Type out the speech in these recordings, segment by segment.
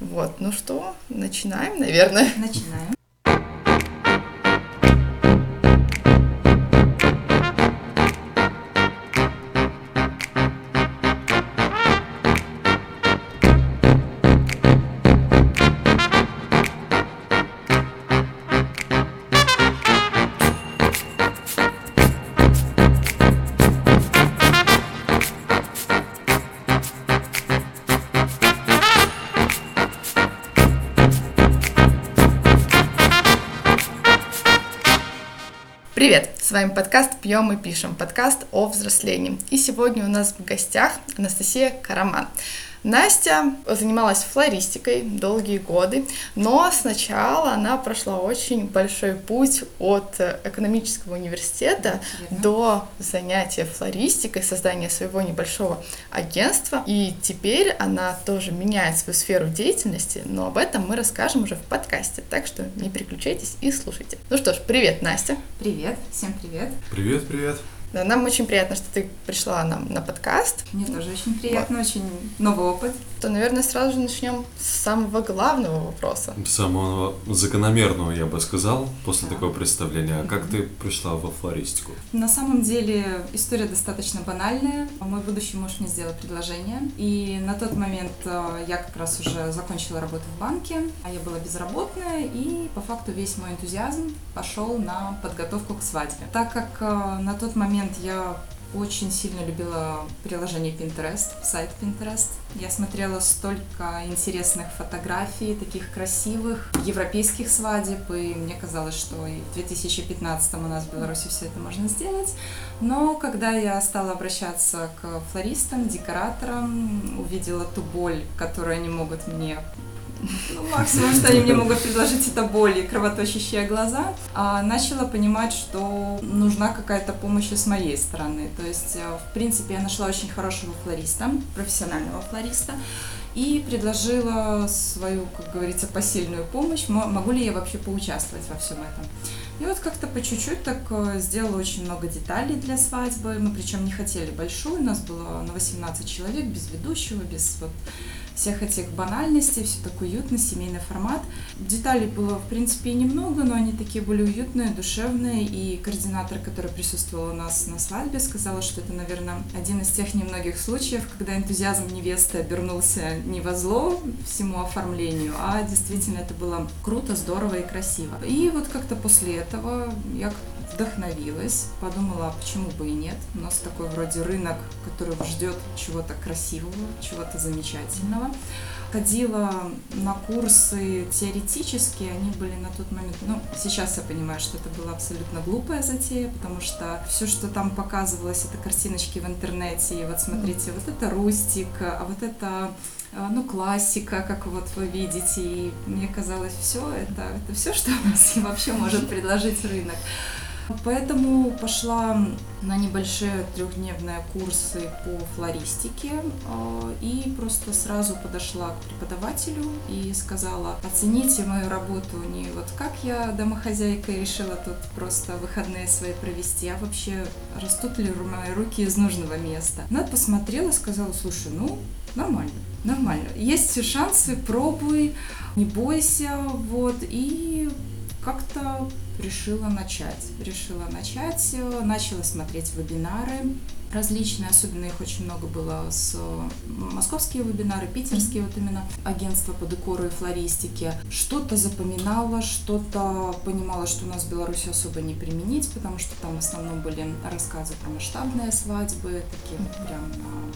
Вот, ну что, начинаем, наверное. Начинаем. С вами подкаст «Пьем и пишем», подкаст о взрослении. И сегодня у нас в гостях Анастасия Караман. Настя занималась флористикой долгие годы, но сначала она прошла очень большой путь от экономического университета Верно. до занятия флористикой, создания своего небольшого агентства. И теперь она тоже меняет свою сферу деятельности, но об этом мы расскажем уже в подкасте, так что не переключайтесь и слушайте. Ну что ж, привет, Настя. Привет, всем привет. Привет, привет. Да, нам очень приятно, что ты пришла нам на подкаст. Мне тоже очень приятно, вот. очень новый опыт. То, наверное, сразу же начнем с самого главного вопроса. Самого закономерного, я бы сказал, после да. такого представления. А как ты пришла во флористику? На самом деле история достаточно банальная. Мой будущий муж мне сделал предложение. И на тот момент э, я как раз уже закончила работу в банке, а я была безработная, и по факту весь мой энтузиазм пошел на подготовку к свадьбе. Так как э, на тот момент момент я очень сильно любила приложение Pinterest, сайт Pinterest. Я смотрела столько интересных фотографий, таких красивых, европейских свадеб, и мне казалось, что и в 2015 у нас в Беларуси все это можно сделать. Но когда я стала обращаться к флористам, декораторам, увидела ту боль, которую они могут мне ну, максимум, что они мне могут предложить, это боль и кровоточащие глаза. А начала понимать, что нужна какая-то помощь с моей стороны. То есть, э, в принципе, я нашла очень хорошего флориста, профессионального флориста, и предложила свою, как говорится, посильную помощь. Могу ли я вообще поучаствовать во всем этом? И вот как-то по чуть-чуть так э, сделала очень много деталей для свадьбы. Мы причем не хотели большую, у нас было на 18 человек, без ведущего, без вот всех этих банальностей, все так уютно, семейный формат. Деталей было, в принципе, немного, но они такие были уютные, душевные, и координатор, который присутствовал у нас на свадьбе, сказала, что это, наверное, один из тех немногих случаев, когда энтузиазм невесты обернулся не во зло всему оформлению, а действительно это было круто, здорово и красиво. И вот как-то после этого я вдохновилась, подумала, а почему бы и нет. У нас такой вроде рынок, который ждет чего-то красивого, чего-то замечательного. Ходила на курсы теоретические, они были на тот момент, ну, сейчас я понимаю, что это была абсолютно глупая затея, потому что все, что там показывалось, это картиночки в интернете, и вот смотрите, вот это рустик, а вот это э, ну, классика, как вот вы видите, и мне казалось, все это, это все, что у нас вообще может предложить рынок. Поэтому пошла на небольшие трехдневные курсы по флористике а, и просто сразу подошла к преподавателю и сказала, оцените мою работу не вот как я домохозяйка решила тут просто выходные свои провести, а вообще растут ли мои руки из нужного места. Она посмотрела, сказала, слушай, ну нормально, нормально. Есть шансы, пробуй, не бойся, вот, и как-то решила начать. Решила начать, э, начала смотреть вебинары различные, особенно их очень много было с московские вебинары, питерские вот именно агентства по декору и флористике. Что-то запоминала, что-то понимала, что у нас в Беларуси особо не применить, потому что там в основном были рассказы про масштабные свадьбы, такие вот прям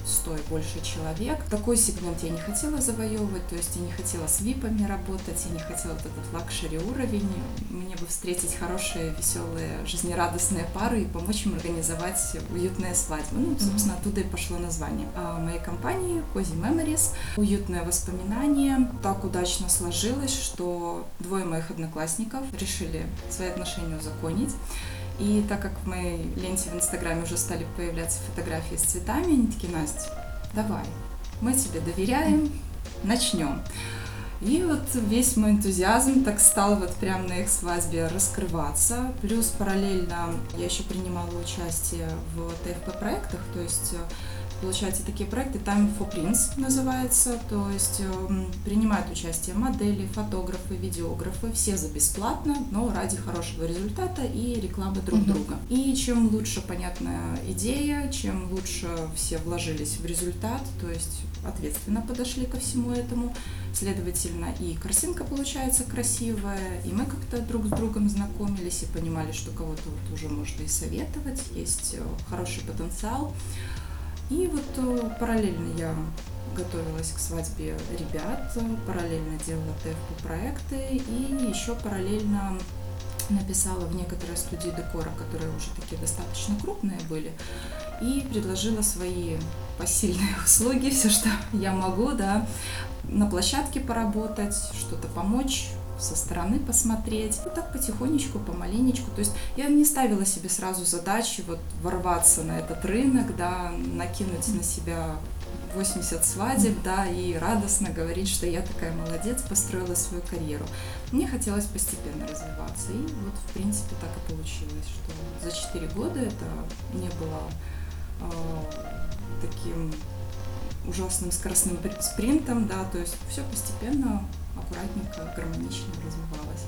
100 и больше человек. Такой сегмент я не хотела завоевывать, то есть я не хотела с випами работать, я не хотела вот этот luxury уровень. Мне бы встретить хорошие, веселые, жизнерадостные пары и помочь им организовать уютные свадьбы свадьбы. Ну, собственно, оттуда и пошло название а моей компании Cozy Memories. Уютное воспоминание. Так удачно сложилось, что двое моих одноклассников решили свои отношения узаконить. И так как в моей ленте в Инстаграме уже стали появляться фотографии с цветами, они такие, Настя, давай, мы тебе доверяем, начнем. И вот весь мой энтузиазм так стал вот прямо на их свадьбе раскрываться. Плюс параллельно я еще принимала участие в ТФП проектах, то есть э, получается, такие проекты Time for Prince называется, то есть э, принимают участие модели, фотографы, видеографы, все за бесплатно, но ради хорошего результата и рекламы друг uh-huh. друга. И чем лучше понятная идея, чем лучше все вложились в результат, то есть ответственно подошли ко всему этому, следовательно, и картинка получается красивая, и мы как-то друг с другом знакомились и понимали, что кого-то вот уже можно и советовать, есть э, хороший потенциал. И вот э, параллельно я готовилась к свадьбе ребят, параллельно делала ТФП проекты и еще параллельно написала в некоторые студии декора, которые уже такие достаточно крупные были, и предложила свои посильные услуги, все, что я могу, да, на площадке поработать, что-то помочь, со стороны посмотреть. Вот так потихонечку, помаленечку. То есть я не ставила себе сразу задачи вот ворваться на этот рынок, да, накинуть на себя 80 свадеб, да, и радостно говорить, что я такая молодец, построила свою карьеру. Мне хотелось постепенно развиваться, и вот, в принципе, так и получилось, что за 4 года это не было э, таким ужасным скоростным спринтом, да, то есть все постепенно, аккуратненько, гармонично развивалось.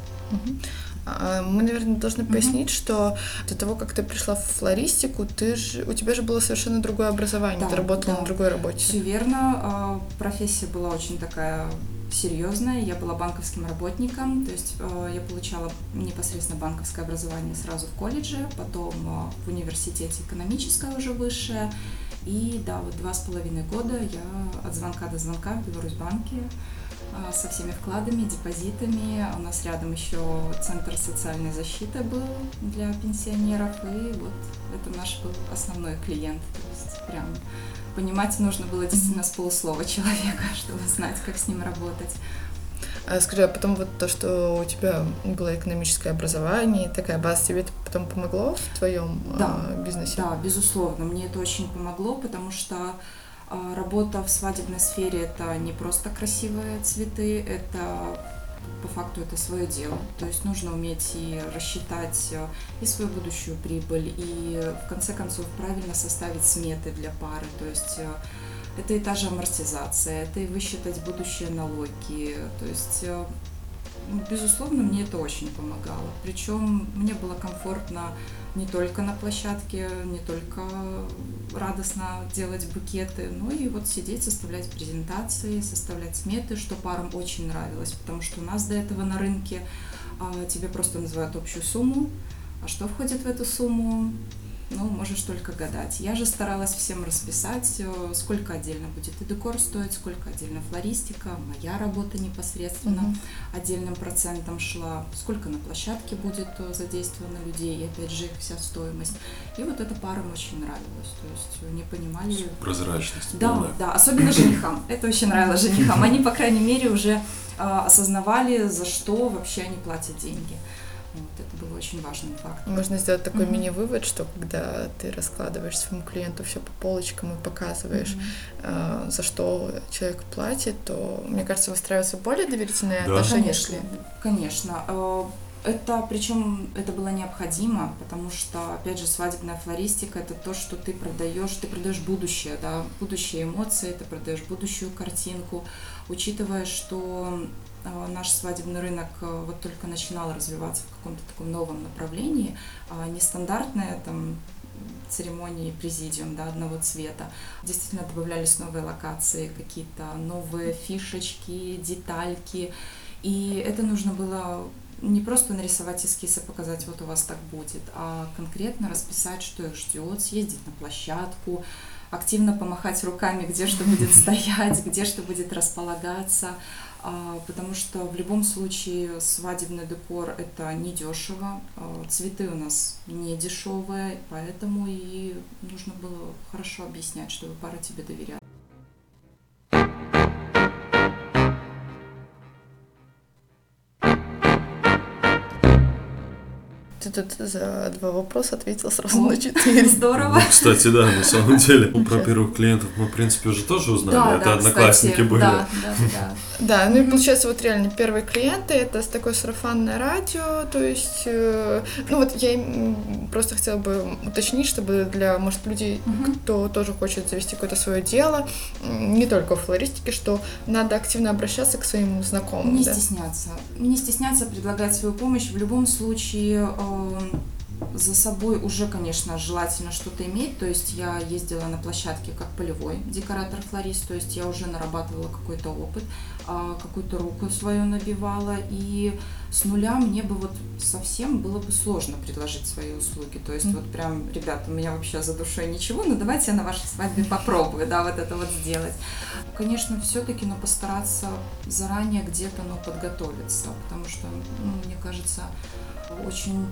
А, мы, наверное, должны пояснить, mm что до того, как ты пришла в флористику, ты же, у тебя же было совершенно другое образование, да, ты работала да. на другой работе. Все верно. А, профессия была очень такая серьезная. Я была банковским работником, то есть а, я получала непосредственно банковское образование сразу в колледже, потом в университете экономическое уже высшее. И да, вот два с половиной года я от звонка до звонка в Беларусьбанке а, со всеми вкладами, депозитами. У нас рядом еще центр социальной защиты был для пенсионеров, и вот это наш был основной клиент. То есть прям понимать нужно было действительно с полуслова человека, чтобы знать, как с ним работать. А скажи, а потом вот то, что у тебя было экономическое образование, такая база, тебе это потом помогло в твоем да, а, бизнесе? Да, безусловно, мне это очень помогло, потому что а, работа в свадебной сфере это не просто красивые цветы, это по факту это свое дело. То есть нужно уметь и рассчитать э, и свою будущую прибыль, и в конце концов правильно составить сметы для пары. То есть э, это и та же амортизация, это и высчитать будущие налоги. То есть, э, ну, безусловно, мне это очень помогало. Причем мне было комфортно не только на площадке, не только радостно делать букеты, но и вот сидеть, составлять презентации, составлять сметы, что парам очень нравилось, потому что у нас до этого на рынке а, тебе просто называют общую сумму, а что входит в эту сумму, ну, можешь только гадать. Я же старалась всем расписать, э, сколько отдельно будет и декор стоить, сколько отдельно флористика, моя работа непосредственно угу. отдельным процентом шла, сколько на площадке будет э, задействовано людей, и опять же их вся стоимость. И вот это парам очень нравилось, то есть не понимали... Прозрачность. Да, полная. да, особенно женихам. Это очень нравилось женихам. Они, по крайней мере, уже э, осознавали, за что вообще они платят деньги. Вот, это был очень важным фактом. Можно сделать такой mm-hmm. мини-вывод, что когда ты раскладываешь своему клиенту все по полочкам и показываешь, mm-hmm. э, за что человек платит, то, мне кажется, выстраиваются более доверительные да. отношения. Конечно, конечно. Э, это, причем, это было необходимо, потому что, опять же, свадебная флористика это то, что ты продаешь, ты продаешь будущее, да, будущие эмоции, ты продаешь будущую картинку, учитывая, что наш свадебный рынок э, вот только начинал развиваться в каком-то таком новом направлении, а нестандартная там церемонии президиум да, одного цвета. Действительно добавлялись новые локации, какие-то новые фишечки, детальки. И это нужно было не просто нарисовать эскиз и показать, вот у вас так будет, а конкретно расписать, что их ждет, съездить на площадку, активно помахать руками, где что будет стоять, где что будет располагаться, а, потому что в любом случае свадебный декор это не дешево, а, цветы у нас не дешевые, поэтому и нужно было хорошо объяснять, чтобы пара тебе доверяла. Ты тут за два вопроса ответил сразу на четыре. Здорово. Ну, кстати, да, на самом деле. Про первых клиентов мы, в принципе, уже тоже узнали. Да, Это да, одноклассники кстати, были. Да, да, да. Да, ну и получается, вот реально первые клиенты это с такое сарафанное радио, то есть, э, ну вот я просто хотела бы уточнить, чтобы для, может, людей, Мгм. кто тоже хочет завести какое-то свое дело, не только в флористике, что надо активно обращаться к своим знакомым. Не да. стесняться. Не стесняться предлагать свою помощь. В любом случае э, за собой уже, конечно, желательно что-то иметь. То есть я ездила на площадке как полевой декоратор-флорист, то есть я уже нарабатывала какой-то опыт, а, какую-то руку свою набивала. И с нуля мне бы вот совсем было бы сложно предложить свои услуги. То есть вот прям, ребята, у меня вообще за душой ничего, но давайте я на вашей свадьбе попробую, да, вот это вот сделать. Конечно, все-таки, но постараться заранее где-то, ну, подготовиться, потому что, ну, мне кажется, очень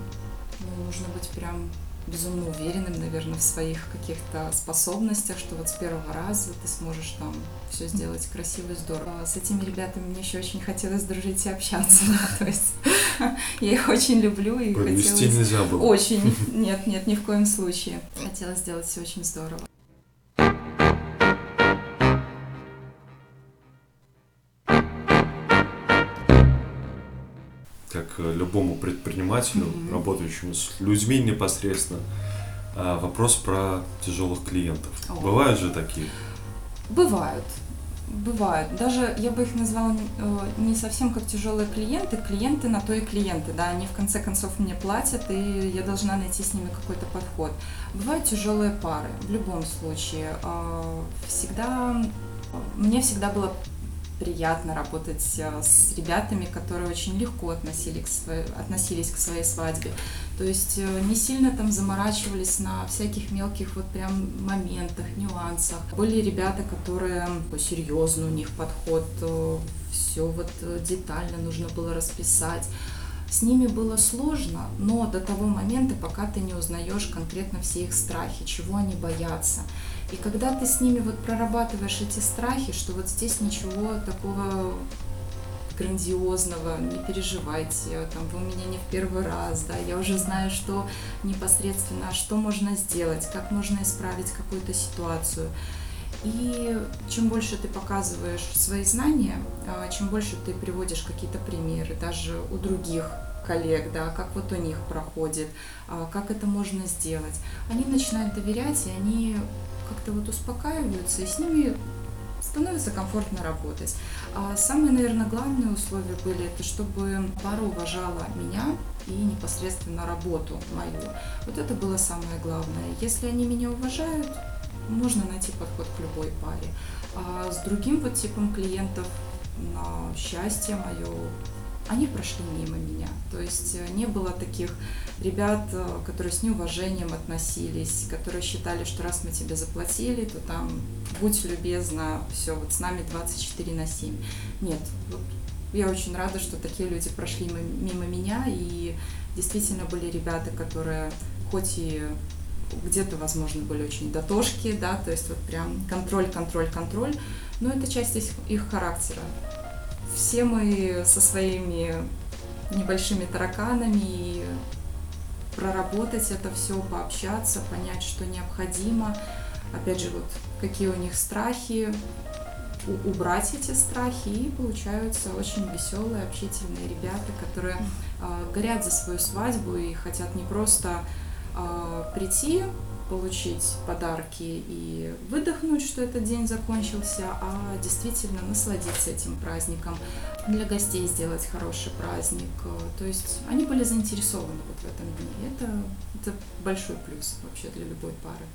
ну, нужно быть прям безумно уверенным, наверное, в своих каких-то способностях, что вот с первого раза ты сможешь там все сделать красиво и здорово. С этими ребятами мне еще очень хотелось дружить и общаться, то есть я их очень люблю и Подвести хотелось... нельзя было. Очень, нет, нет, ни в коем случае. Хотела сделать все очень здорово. Любому предпринимателю, Мгм. работающему с людьми непосредственно, а, вопрос про тяжелых клиентов. О. Бывают же такие? Бывают. Бывают. Даже я бы их назвала э, не совсем как тяжелые клиенты. Клиенты на то и клиенты, да, они в конце концов мне платят, и я должна найти с ними какой-то подход. Бывают тяжелые пары, в любом случае. Э, Всегда, мне всегда было приятно работать э, с ребятами, которые очень легко относились к своей, относились к своей свадьбе. То есть э, не сильно там заморачивались на всяких мелких вот прям моментах, нюансах. Были ребята, которые серьезно у них подход, все вот э, детально нужно было расписать. С ними было сложно, но до того момента, пока ты не узнаешь конкретно все их страхи, чего они боятся. И когда ты с ними вот прорабатываешь эти страхи, что вот здесь ничего такого грандиозного, не переживайте, там, вы у меня не в первый раз, да, я уже знаю, что непосредственно, что можно сделать, как можно исправить какую-то ситуацию. И чем больше ты показываешь свои знания, а, чем больше ты приводишь какие-то примеры, даже у других коллег, да, как вот у них проходит, а, как это можно сделать, они начинают доверять, и они как-то вот успокаиваются, и с ними становится комфортно работать. А самые, наверное, главные условия были, это чтобы пара уважала меня и непосредственно работу мою. Вот это было самое главное. Если они меня уважают, можно найти подход к любой паре. А с другим вот типом клиентов, на счастье мое, они прошли мимо меня. То есть э, не было таких ребят, э, которые с неуважением относились, которые считали, что раз мы тебе заплатили, то там будь любезна, все, вот с нами 24 на 7. Нет, вот я очень рада, что такие люди прошли мимо, меня, и действительно были ребята, которые хоть и где-то, возможно, были очень дотошки, да, то есть вот прям контроль, контроль, контроль, но это часть их характера. Все мы со своими небольшими тараканами, и проработать это все, пообщаться, понять, что необходимо, опять же, вот какие у них страхи, убрать эти страхи, и получаются очень веселые, общительные ребята, которые а, горят за свою свадьбу и хотят не просто а, прийти, получить подарки и выдохнуть, что этот день закончился, а действительно насладиться этим праздником, для гостей сделать хороший праздник. То есть они были заинтересованы вот в этом дне. Это, это большой плюс вообще для любой пары.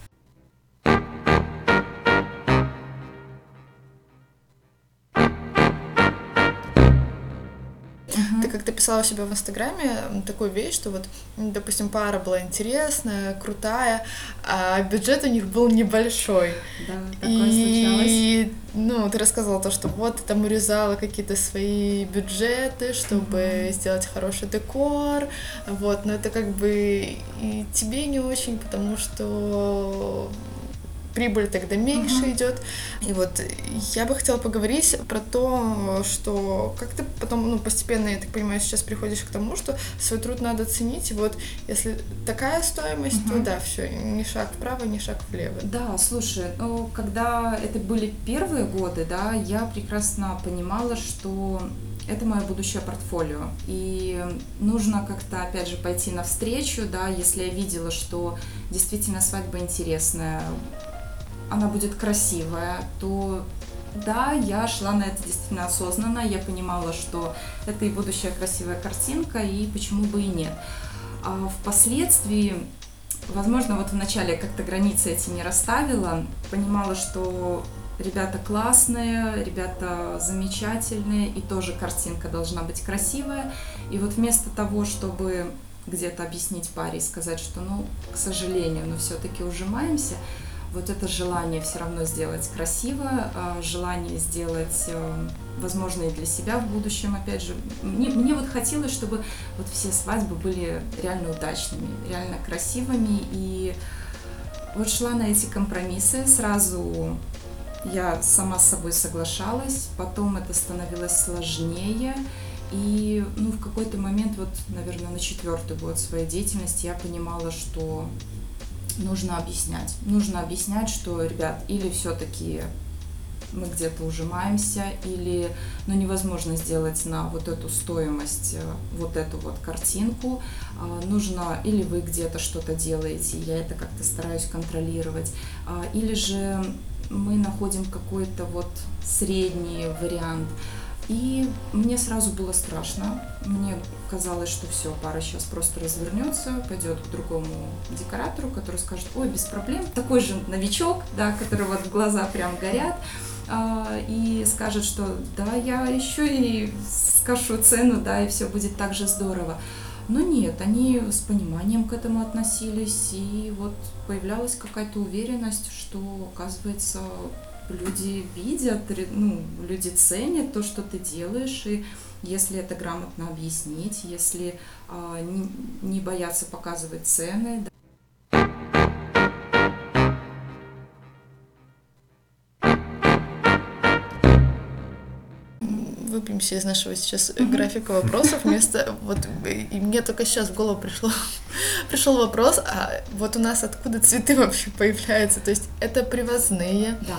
Ты как-то писала у себя в Инстаграме такую вещь, что вот, допустим, пара была интересная, крутая, а бюджет у них был небольшой. Да, такое случалось. И, ну, ты рассказывала то, что вот ты там урезала какие-то свои бюджеты, чтобы Мгм. сделать хороший декор, вот, но это как бы и тебе не очень, потому что прибыль тогда меньше uh-huh. идет. И вот я бы хотела поговорить про то, что как ты потом, ну, постепенно, я так понимаю, сейчас приходишь к тому, что свой труд надо ценить. И вот если такая стоимость, uh-huh. то да, все, ни шаг вправо, ни шаг влево. Да, слушай, ну, когда это были первые годы, да, я прекрасно понимала, что это мое будущее портфолио. И нужно как-то, опять же, пойти навстречу, да, если я видела, что действительно свадьба интересная, она будет красивая, то да, я шла на это действительно осознанно, я понимала, что это и будущая красивая картинка, и почему бы и нет. А впоследствии, возможно, вот вначале как-то границы эти не расставила, понимала, что Ребята классные, ребята замечательные, и тоже картинка должна быть красивая. И вот вместо того, чтобы где-то объяснить паре и сказать, что, ну, к сожалению, но все-таки ужимаемся, вот это желание все равно сделать красиво, а, желание сделать, э, возможно, и для себя в будущем, опять же. Мне, мне вот хотелось, чтобы вот все свадьбы были реально удачными, реально красивыми, и вот шла на эти компромиссы, сразу я сама с собой соглашалась, потом это становилось сложнее, и ну, в какой-то момент, вот, наверное, на четвертый год своей деятельности я понимала, что нужно объяснять. Нужно объяснять, что, ребят, или все-таки мы где-то ужимаемся, или ну, невозможно сделать на вот эту стоимость э, вот эту вот картинку. А, нужно, или вы где-то что-то делаете, я это как-то стараюсь контролировать, а, или же мы находим какой-то вот средний вариант. И мне сразу было страшно. Мне казалось, что все, пара сейчас просто развернется, пойдет к другому декоратору, который скажет, ой, без проблем. Такой же новичок, да, который вот глаза прям горят, а, и скажет, что да, я еще и скажу цену, да, и все будет так же здорово. Но нет, они с пониманием к этому относились, и вот появлялась какая-то уверенность, что, оказывается, люди видят, ну, люди ценят то, что ты делаешь, и если это грамотно объяснить, если а, не, не бояться показывать цены, выбьемся из нашего сейчас графика вопросов. Вместо вот и мне только сейчас в голову пришло пришел вопрос, а вот у нас откуда цветы вообще появляются? То есть это привозные? Да.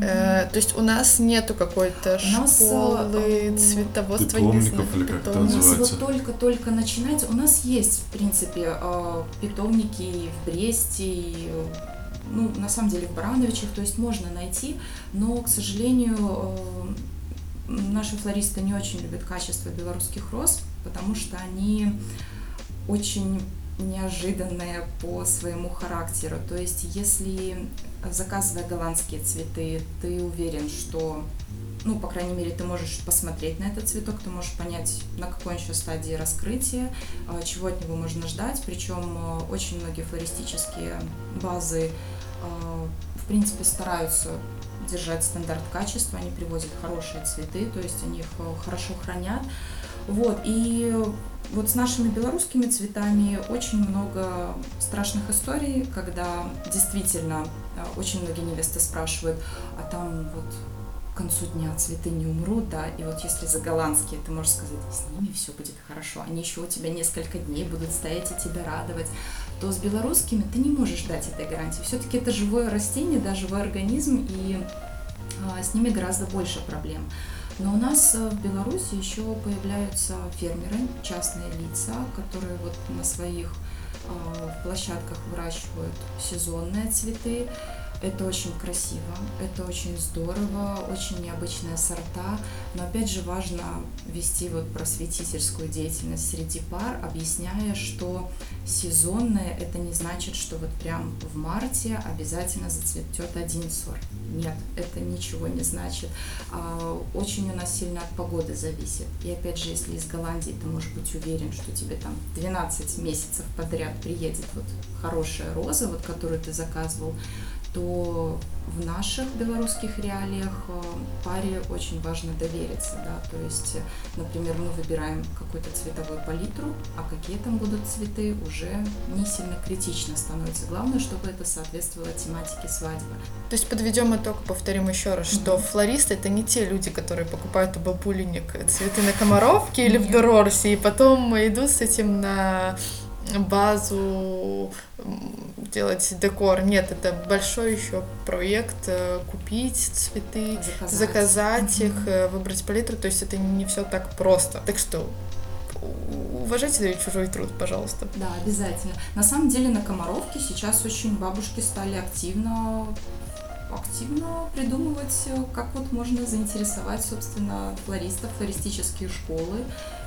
Э, то есть у нас нету какой-то школы, нас, цветоводства, питомников или как это называется? У нас вот только-только начинается. У нас есть, в принципе, э, питомники в Бресте, и, ну, на самом деле в Барановичах, то есть можно найти, но, к сожалению, э, наши флористы не очень любят качество белорусских роз, потому что они очень неожиданные по своему характеру. То есть, если заказывая голландские цветы, ты уверен, что, ну, по крайней мере, ты можешь посмотреть на этот цветок, ты можешь понять, на какой он еще стадии раскрытия, а, чего от него можно ждать. Причем а, очень многие флористические базы, а, в принципе, стараются держать стандарт качества, они привозят хорошие цветы, то есть они их хорошо хранят. Вот, и вот с нашими белорусскими цветами очень много страшных историй, когда действительно очень многие невесты спрашивают, а там вот к концу дня цветы не умрут, да, и вот если за голландские, ты можешь сказать, с ними все будет хорошо, они еще у тебя несколько дней будут стоять и тебя радовать, то с белорусскими ты не можешь дать этой гарантии. Все-таки это живое растение, да, живой организм, и а, с ними гораздо больше проблем. Но у нас э, в Беларуси еще появляются фермеры, частные лица, которые вот на своих а, площадках выращивают сезонные цветы. Это очень красиво, это очень здорово, очень необычные сорта, но опять же важно вести вот просветительскую деятельность среди пар, объясняя, что сезонное это не значит, что вот прям в марте обязательно зацветет один сорт. Нет, это ничего не значит. А, очень у нас сильно от погоды зависит. И опять же, если из Голландии ты можешь быть уверен, что тебе там 12 месяцев подряд приедет вот хорошая роза, вот которую ты заказывал, то в наших белорусских реалиях э, паре очень важно довериться, да, то есть, например, мы выбираем какую-то цветовую палитру, а какие там будут цветы, уже не сильно критично становится. Главное, чтобы это соответствовало тематике свадьбы. То есть подведем итог, повторим еще раз, что mm-hmm. флористы это не те люди, которые покупают у бабулиник цветы на Комаровке или в Дорорсе, и потом идут с этим на базу делать декор. Нет, это большой еще проект э, купить цветы, заказать, заказать их, mm-hmm. выбрать палитру. То есть это не все так просто. Так что уважайте чужой труд, пожалуйста. Да, обязательно. На самом деле на Комаровке сейчас очень бабушки стали активно активно придумывать, э, как вот можно заинтересовать, собственно, флористов, флористические школы.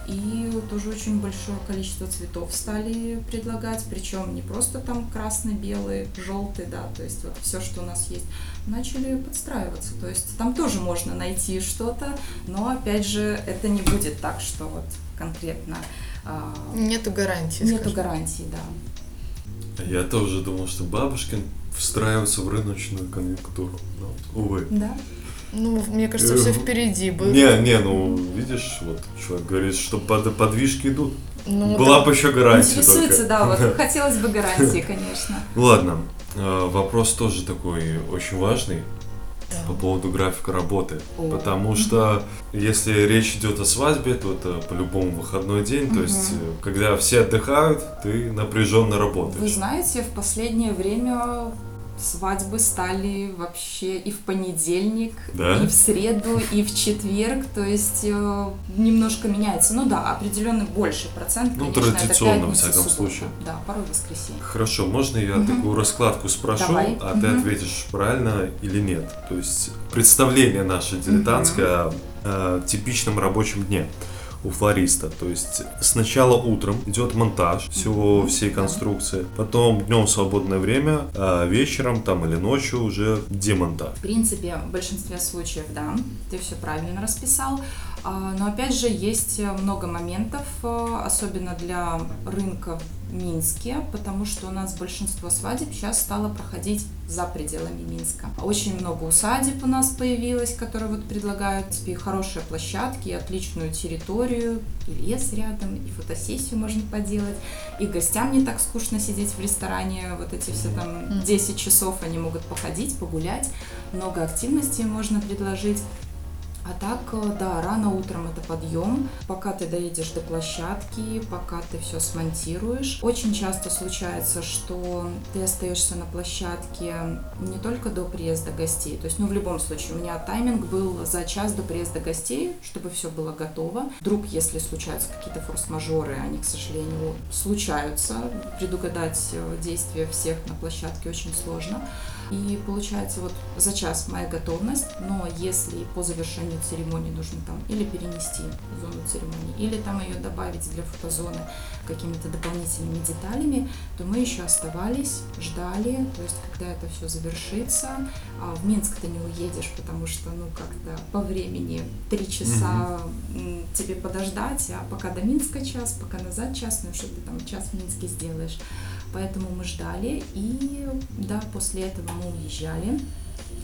И тоже очень большое количество цветов стали предлагать, причем не просто там красный, белый, желтый, да, то есть вот все, что у нас есть, начали подстраиваться. То есть там тоже можно найти что-то, но опять же это не будет так, что вот конкретно... А, нету гарантии. Нету скажем. гарантии, да. Я тоже думал, что бабушкин встраиваются в рыночную конъюнктуру. Но, увы. Да. Ну, мне кажется, все впереди было. Не, не, ну, видишь, вот человек говорит, что под, подвижки идут. Ну, Была да. бы еще гарантия Интересуется, да, вот хотелось бы гарантии, конечно. Ладно, а, вопрос тоже такой очень важный да. по поводу графика работы. О. Потому что если речь идет о свадьбе, то это по-любому выходной день. Угу. То есть, когда все отдыхают, ты напряженно работаешь. Вы знаете, в последнее время свадьбы стали вообще и в понедельник, да? и в среду, и в четверг, то есть э, немножко меняется. Ну да, определенный больший процент, ну, конечно, традиционно, это пятница, в всяком суббота. случае. Да, порой воскресенье. Хорошо, можно я угу. такую раскладку спрошу, Давай. а угу. ты ответишь правильно или нет? То есть представление наше дилетантское угу. о, о типичном рабочем дне у флориста. То есть сначала утром идет монтаж всего всей конструкции, потом днем свободное время, а вечером там или ночью уже демонтаж. В принципе, в большинстве случаев, да, ты все правильно расписал. А, но опять же есть много моментов, а, особенно для рынка Минске, потому что у нас большинство свадеб сейчас стало проходить за пределами Минска. Очень много усадеб у нас появилось, которые вот предлагают тебе хорошие площадки, отличную территорию, и лес рядом, и фотосессию можно поделать, и гостям не так скучно сидеть в ресторане, вот эти все там 10 часов они могут походить, погулять, много активностей можно предложить. А так, э, да, рано утром это подъем, пока ты доедешь до площадки, пока ты все смонтируешь. Очень часто случается, что ты остаешься на площадке не только до приезда гостей, то есть, ну, в любом случае, у меня тайминг был за час до приезда гостей, чтобы все было готово. Вдруг, если случаются какие-то форс-мажоры, они, к сожалению, случаются, предугадать э, действия всех на площадке очень сложно. И получается вот за час моя готовность, но если по завершению церемонии нужно там или перенести зону церемонии, или там ее добавить для фотозоны какими-то дополнительными деталями, то мы еще оставались, ждали, то есть когда это все завершится. А в Минск ты не уедешь, потому что, ну, как-то по времени три часа mm-hmm. тебе подождать, а пока до Минска час, пока назад час, ну что ты там час в Минске сделаешь. Поэтому мы ждали, и да, после этого мы уезжали.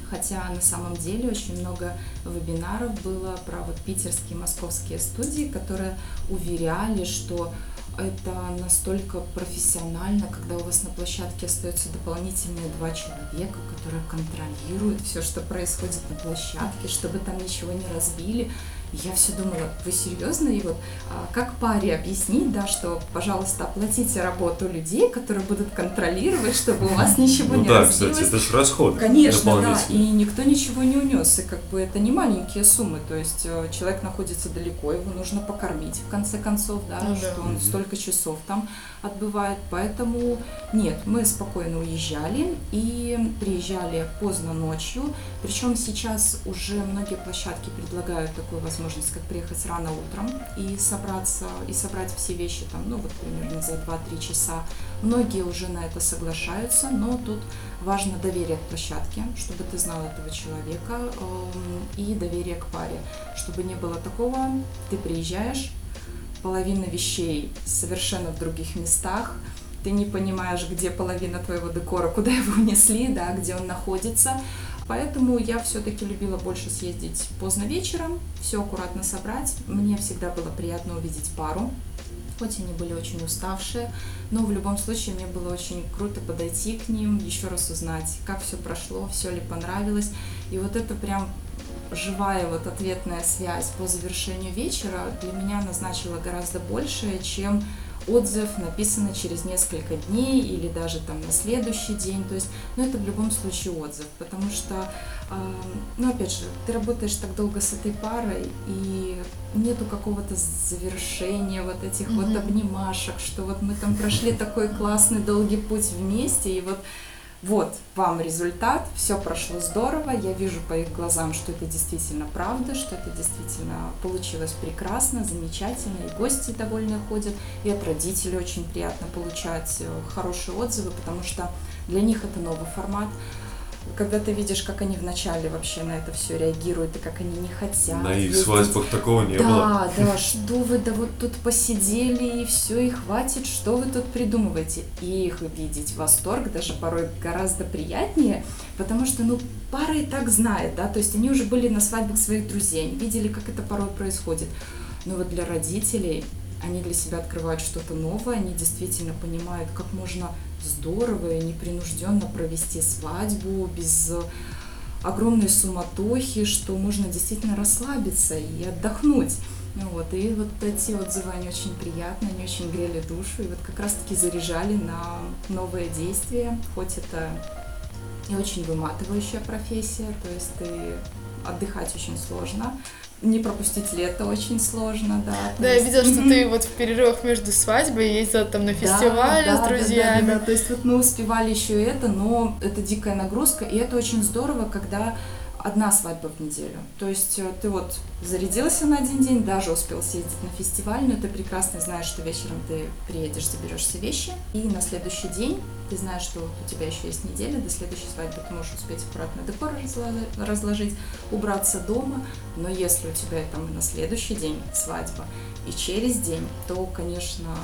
Хотя на самом деле очень много вебинаров было про вот питерские, московские студии, которые уверяли, что это настолько профессионально, когда у вас на площадке остаются дополнительные два человека, которые контролируют все, что происходит на площадке, чтобы там ничего не разбили. Я все думала, вы серьезно? И вот а, как паре объяснить, да, что, пожалуйста, оплатите работу людей, которые будут контролировать, чтобы у вас ничего ну, не да, разбилось. кстати, это же расходы Конечно, да, и никто ничего не унес, и как бы это не маленькие суммы, то есть э, человек находится далеко, его нужно покормить в конце концов, да, ну, что да. он столько часов там отбывает, поэтому нет, мы спокойно уезжали и приезжали поздно ночью, причем сейчас уже многие площадки предлагают такую возможность, как приехать рано утром и собраться, и собрать все вещи там, ну вот примерно за 2-3 часа. Многие уже на это соглашаются, но тут важно доверие к площадке, чтобы ты знал этого человека, э, и доверие к паре, чтобы не было такого, ты приезжаешь, половина вещей совершенно в других местах, ты не понимаешь, где половина твоего декора, куда его унесли, да, где он находится. Поэтому я все-таки любила больше съездить поздно вечером, все аккуратно собрать. Мне всегда было приятно увидеть пару, хоть они были очень уставшие, но в любом случае мне было очень круто подойти к ним, еще раз узнать, как все прошло, все ли понравилось. И вот это прям живая вот ответная связь по завершению вечера для меня назначила гораздо большее, чем отзыв написано через несколько дней или даже там на следующий день. То есть, ну это в любом случае отзыв, потому что, э, ну опять же, ты работаешь так долго с этой парой и нету какого-то завершения вот этих mm-hmm. вот обнимашек, что вот мы там прошли такой классный долгий путь вместе и вот вот вам результат, все прошло здорово, я вижу по их глазам, что это действительно правда, что это действительно получилось прекрасно, замечательно, и гости довольно ходят, и от родителей очень приятно получать э, хорошие отзывы, потому что для них это новый формат когда ты видишь, как они вначале вообще на это все реагируют и как они не хотят. На их свадьбах такого не да, было. Да, да, что вы да вот тут посидели и все, и хватит, что вы тут придумываете. И их видеть восторг даже порой гораздо приятнее, потому что, ну, пара и так знает, да, то есть они уже были на свадьбах своих друзей, они видели, как это порой происходит. Но вот для родителей они для себя открывают что-то новое, они действительно понимают, как можно здорово и непринужденно провести свадьбу без огромной суматохи, что можно действительно расслабиться и отдохнуть. Вот, и вот эти отзывы, они очень приятные, они очень грели душу, и вот как раз-таки заряжали на новые действия, хоть это и очень выматывающая профессия, то есть ты отдыхать очень сложно, не пропустить лето очень сложно, да. Да, есть... я видела, что ты вот в перерывах между свадьбой ездила там на фестиваль да, с друзьями. Да, да, да, да, то есть вот мы успевали еще это, но это дикая нагрузка, и это очень здорово, когда одна свадьба в неделю. То есть э, ты вот зарядился на один день, даже успел съездить на фестиваль, но ты прекрасно знаешь, что вечером ты приедешь, заберешь все вещи, и на следующий день ты знаешь, что вот у тебя еще есть неделя, до следующей свадьбы ты можешь успеть аккуратно декор разложить, убраться дома, но если у тебя там на следующий день свадьба и через день, то, конечно,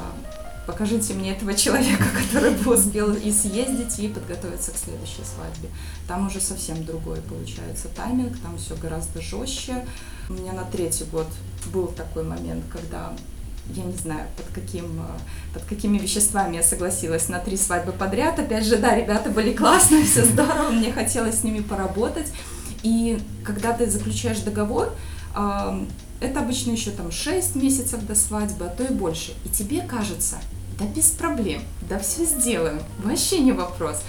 покажите мне этого человека, который бы успел и съездить, и подготовиться к следующей свадьбе. Там уже совсем другой получается тайминг, там все гораздо жестче. У меня на третий год был такой момент, когда я не знаю, под, каким, под какими веществами я согласилась на три свадьбы подряд. Опять же, да, ребята были классные, все здорово, мне хотелось с ними поработать. И когда ты заключаешь договор, это обычно еще там 6 месяцев до свадьбы, а то и больше. И тебе кажется, да без проблем, да все сделаем, вообще не вопрос.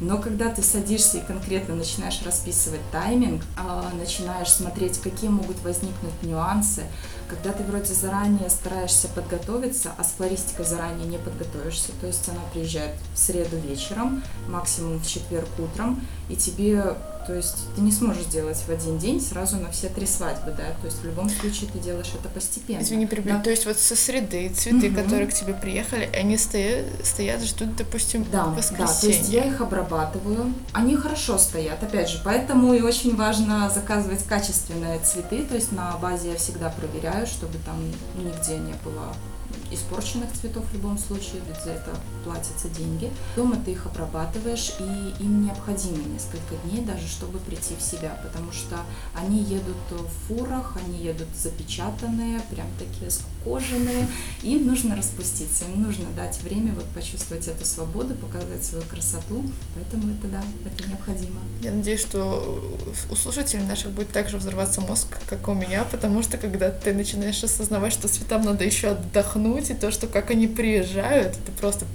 Но когда ты садишься и конкретно начинаешь расписывать тайминг, а, начинаешь смотреть, какие могут возникнуть нюансы, когда ты вроде заранее стараешься подготовиться, а с флористикой заранее не подготовишься, то есть она приезжает в среду вечером, максимум в четверг утром, и тебе то есть ты не сможешь сделать в один день сразу на все три свадьбы, да, то есть в любом случае ты делаешь это постепенно. Извини, перебью. Да. То есть вот со среды цветы, угу. которые к тебе приехали, они стоят, стоят, ждут, допустим, да, воскресенье. Да, то есть я их обрабатываю, они хорошо стоят, опять же, поэтому и очень важно заказывать качественные цветы, то есть на базе я всегда проверяю, чтобы там нигде не было испорченных цветов в любом случае, ведь за это платятся деньги. Дома ты их обрабатываешь, и им необходимо несколько дней даже, чтобы прийти в себя, потому что они едут в фурах, они едут запечатанные, прям такие скоженные, им нужно распуститься, им нужно дать время вот почувствовать эту свободу, показать свою красоту, поэтому это да, это необходимо. Я надеюсь, что у слушателей наших будет также взорваться мозг, как у меня, потому что когда ты начинаешь осознавать, что цветам надо еще отдохнуть, и то, что как они приезжают, это просто...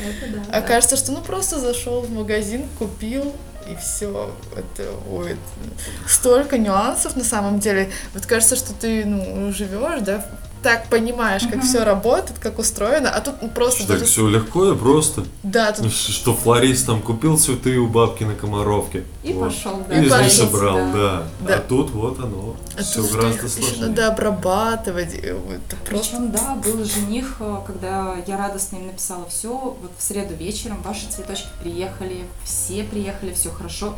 Это да, а да. кажется, что ну просто зашел в магазин, купил, и все. Это, ой, это столько нюансов на самом деле. Вот кажется, что ты, ну, живешь, да, так понимаешь, как все работает, как устроено, а тут просто... Что, даже... Так все легко и просто. Да, тут... Что флорист там купил цветы у бабки на Комаровке. И вот. пошел, да. И из собрал, да. да. да. А тут вот оно, а все тут гораздо сложнее. надо обрабатывать. Это просто... Причем, да, был жених, э, когда я радостно им написала все, вот в среду вечером ваши цветочки приехали, все приехали, все хорошо.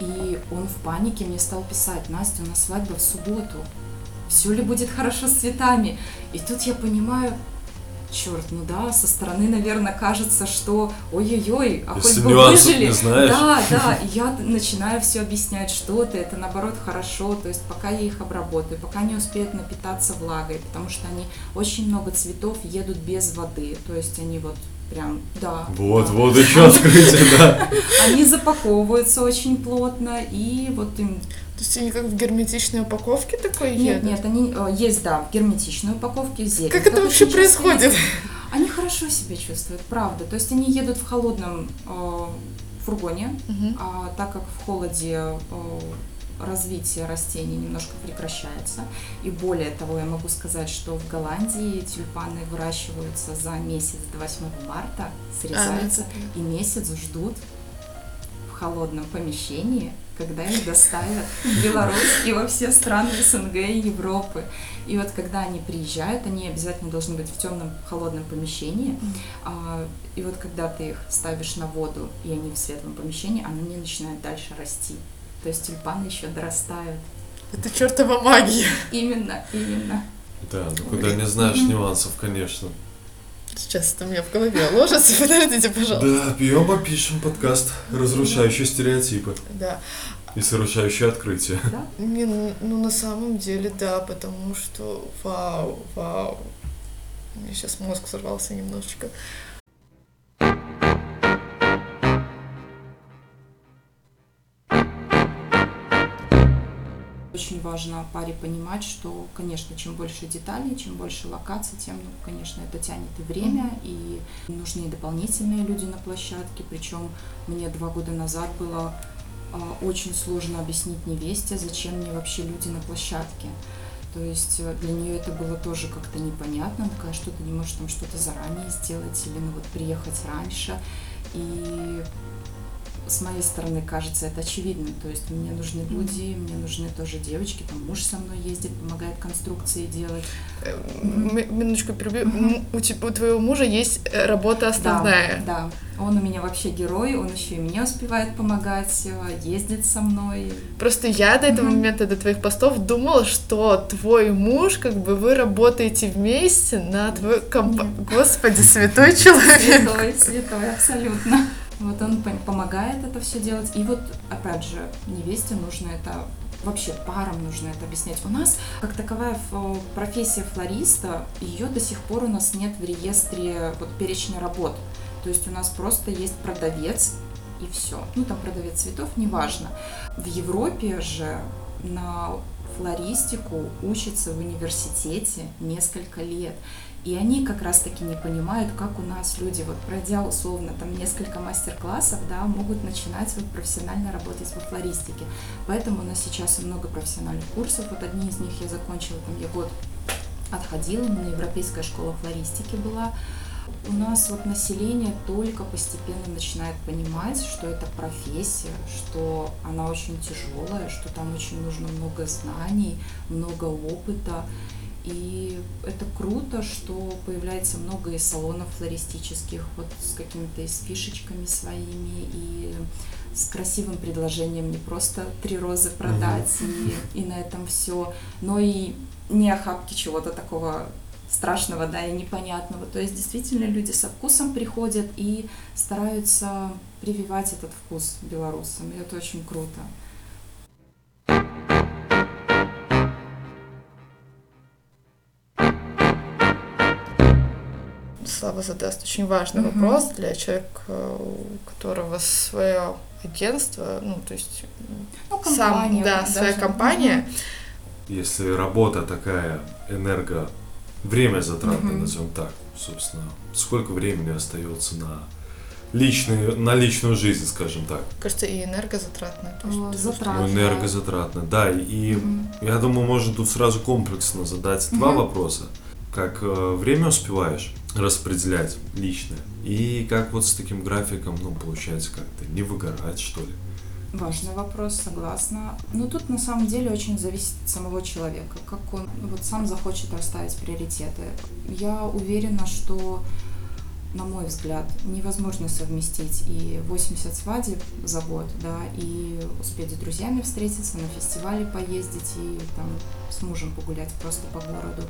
И он в панике мне стал писать, Настя, у нас свадьба в субботу все ли будет хорошо с цветами. И тут я понимаю, черт, ну да, со стороны, наверное, кажется, что ой-ой-ой, а Если хоть бы выжили. Не знаешь. Да, да, я начинаю все объяснять, что ты, это наоборот хорошо, то есть пока я их обработаю, пока они успеют напитаться влагой, потому что они очень много цветов едут без воды, то есть они вот прям, да. Вот, да. вот еще открытие, да. Они запаковываются очень плотно, и вот им то есть они как в герметичной упаковке такой нет, едут? Нет, они э, есть, да, в герметичной упаковке зелень. Как это вообще происходит? Они хорошо себя чувствуют, правда. То есть они едут в холодном э, фургоне, угу. а так как в холоде э, развитие растений немножко прекращается. И более того, я могу сказать, что в Голландии тюльпаны выращиваются за месяц до 8 марта, срезаются, а, и месяц ждут холодном помещении, когда их доставят в Беларусь и во все страны СНГ и Европы. И вот когда они приезжают, они обязательно должны быть в темном холодном помещении. А, и вот когда ты их ставишь на воду, и они в светлом помещении, они начинают дальше расти. То есть тюльпаны еще дорастают. Это чертова магия. Именно, именно. Да, ну когда не знаешь нюансов, конечно. Сейчас это у меня в голове ложится. Подождите, пожалуйста. Да, пьем, опишем подкаст, разрушающий стереотипы. Да. И совершающие открытия. Да? Не, ну, ну на самом деле да, потому что вау, вау. У меня сейчас мозг сорвался немножечко. Очень важно паре понимать, что, конечно, чем больше деталей, чем больше локаций, тем, ну, конечно, это тянет и время, и нужны дополнительные люди на площадке. Причем мне два года назад было э, очень сложно объяснить невесте, зачем мне вообще люди на площадке. То есть э, для нее это было тоже как-то непонятно. Она такая, что ты не можешь там что-то заранее сделать или ну вот приехать раньше. И с моей стороны кажется это очевидным. То есть мне нужны люди, мне нужны тоже девочки, там муж со мной ездит, помогает конструкции делать. Э, минуточку перебью. У, тебя, у твоего мужа есть э, работа основная. Да, да. Он у меня вообще герой, он еще и мне успевает помогать, ездит со мной. Просто я до этого момента, до твоих постов, думала, что твой муж, как бы вы работаете вместе на твою компанию. Господи, святой человек. Святой, святой, абсолютно. Вот он помогает это все делать. И вот, опять же, невесте нужно это вообще парам нужно это объяснять. У нас, как таковая профессия флориста, ее до сих пор у нас нет в реестре вот, перечня работ. То есть у нас просто есть продавец и все. Ну, там продавец цветов, неважно. В Европе же на флористику учатся в университете несколько лет. И они как раз-таки не понимают, как у нас люди, вот пройдя условно там несколько мастер-классов, да, могут начинать вот профессионально работать во флористике. Поэтому у нас сейчас много профессиональных курсов. Вот одни из них я закончила, там я год отходила, именно Европейская школа флористики была. У нас вот население только постепенно начинает понимать, что это профессия, что она очень тяжелая, что там очень нужно много знаний, много опыта. И это круто, что появляется много и салонов флористических, вот с какими-то и с фишечками своими, и с красивым предложением не просто три розы продать mm-hmm. и, и на этом все, но и не охапки чего-то такого страшного, да, и непонятного. То есть действительно люди со вкусом приходят и стараются прививать этот вкус белорусам, и это очень круто. Слава задаст очень важный mm-hmm. вопрос для человека, у которого свое агентство, ну, то есть ну, сам, да, даже. своя компания. Если работа такая энерго, время затратное, mm-hmm. назовем так, собственно, сколько времени остается на личную, на личную жизнь, скажем так. Кажется, и энергозатратно. То есть, затратно. Ну, энергозатратно, да. И mm-hmm. я думаю, можно тут сразу комплексно задать mm-hmm. два вопроса. Как э, время успеваешь? распределять личное. И как вот с таким графиком, ну, получается, как-то не выгорать, что ли? Важный вопрос, согласна. Но ну, тут на самом деле очень зависит от самого человека, как он вот сам захочет расставить приоритеты. Я уверена, что на мой взгляд, невозможно совместить и 80 свадеб за год, да, и успеть с друзьями встретиться, на фестивале поездить и там с мужем погулять просто по городу.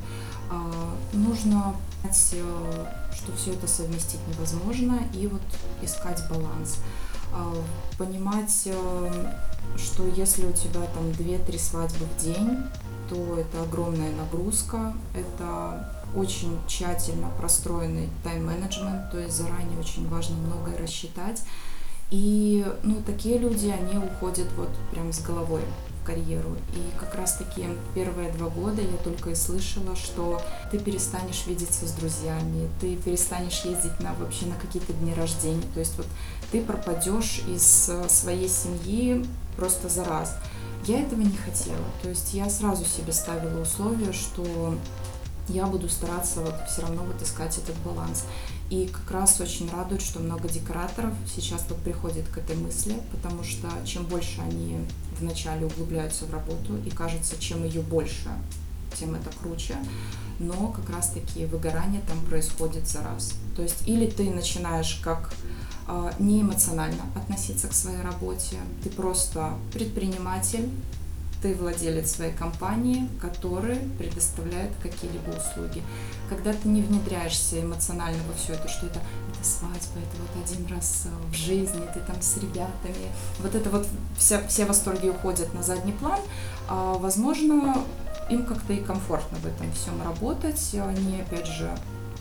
А, нужно что все это совместить невозможно, и вот искать баланс. А, понимать, э, что если у тебя там 2-3 свадьбы в день, то это огромная нагрузка, это очень тщательно простроенный тайм-менеджмент, то есть заранее очень важно многое рассчитать. И ну, такие люди, они уходят вот прям с головой в карьеру. И как раз-таки первые два года я только и слышала, что ты перестанешь видеться с друзьями, ты перестанешь ездить на вообще на какие-то дни рождения. То есть вот ты пропадешь из своей семьи просто за раз. Я этого не хотела. То есть я сразу себе ставила условие, что я буду стараться вот все равно вот искать этот баланс. И как раз очень радует, что много декораторов сейчас вот приходит к этой мысли, потому что чем больше они вначале углубляются в работу, и кажется, чем ее больше, тем это круче, но как раз-таки выгорание там происходит за раз. То есть или ты начинаешь как э, неэмоционально относиться к своей работе, ты просто предприниматель, ты владелец своей компании, который предоставляет какие-либо услуги. Когда ты не внедряешься эмоционально во все это, что это, это свадьба, это вот один раз э, в жизни, ты там с ребятами, вот это вот вся, все восторги уходят на задний план, а, возможно, им как-то и комфортно в этом всем работать, они, опять же,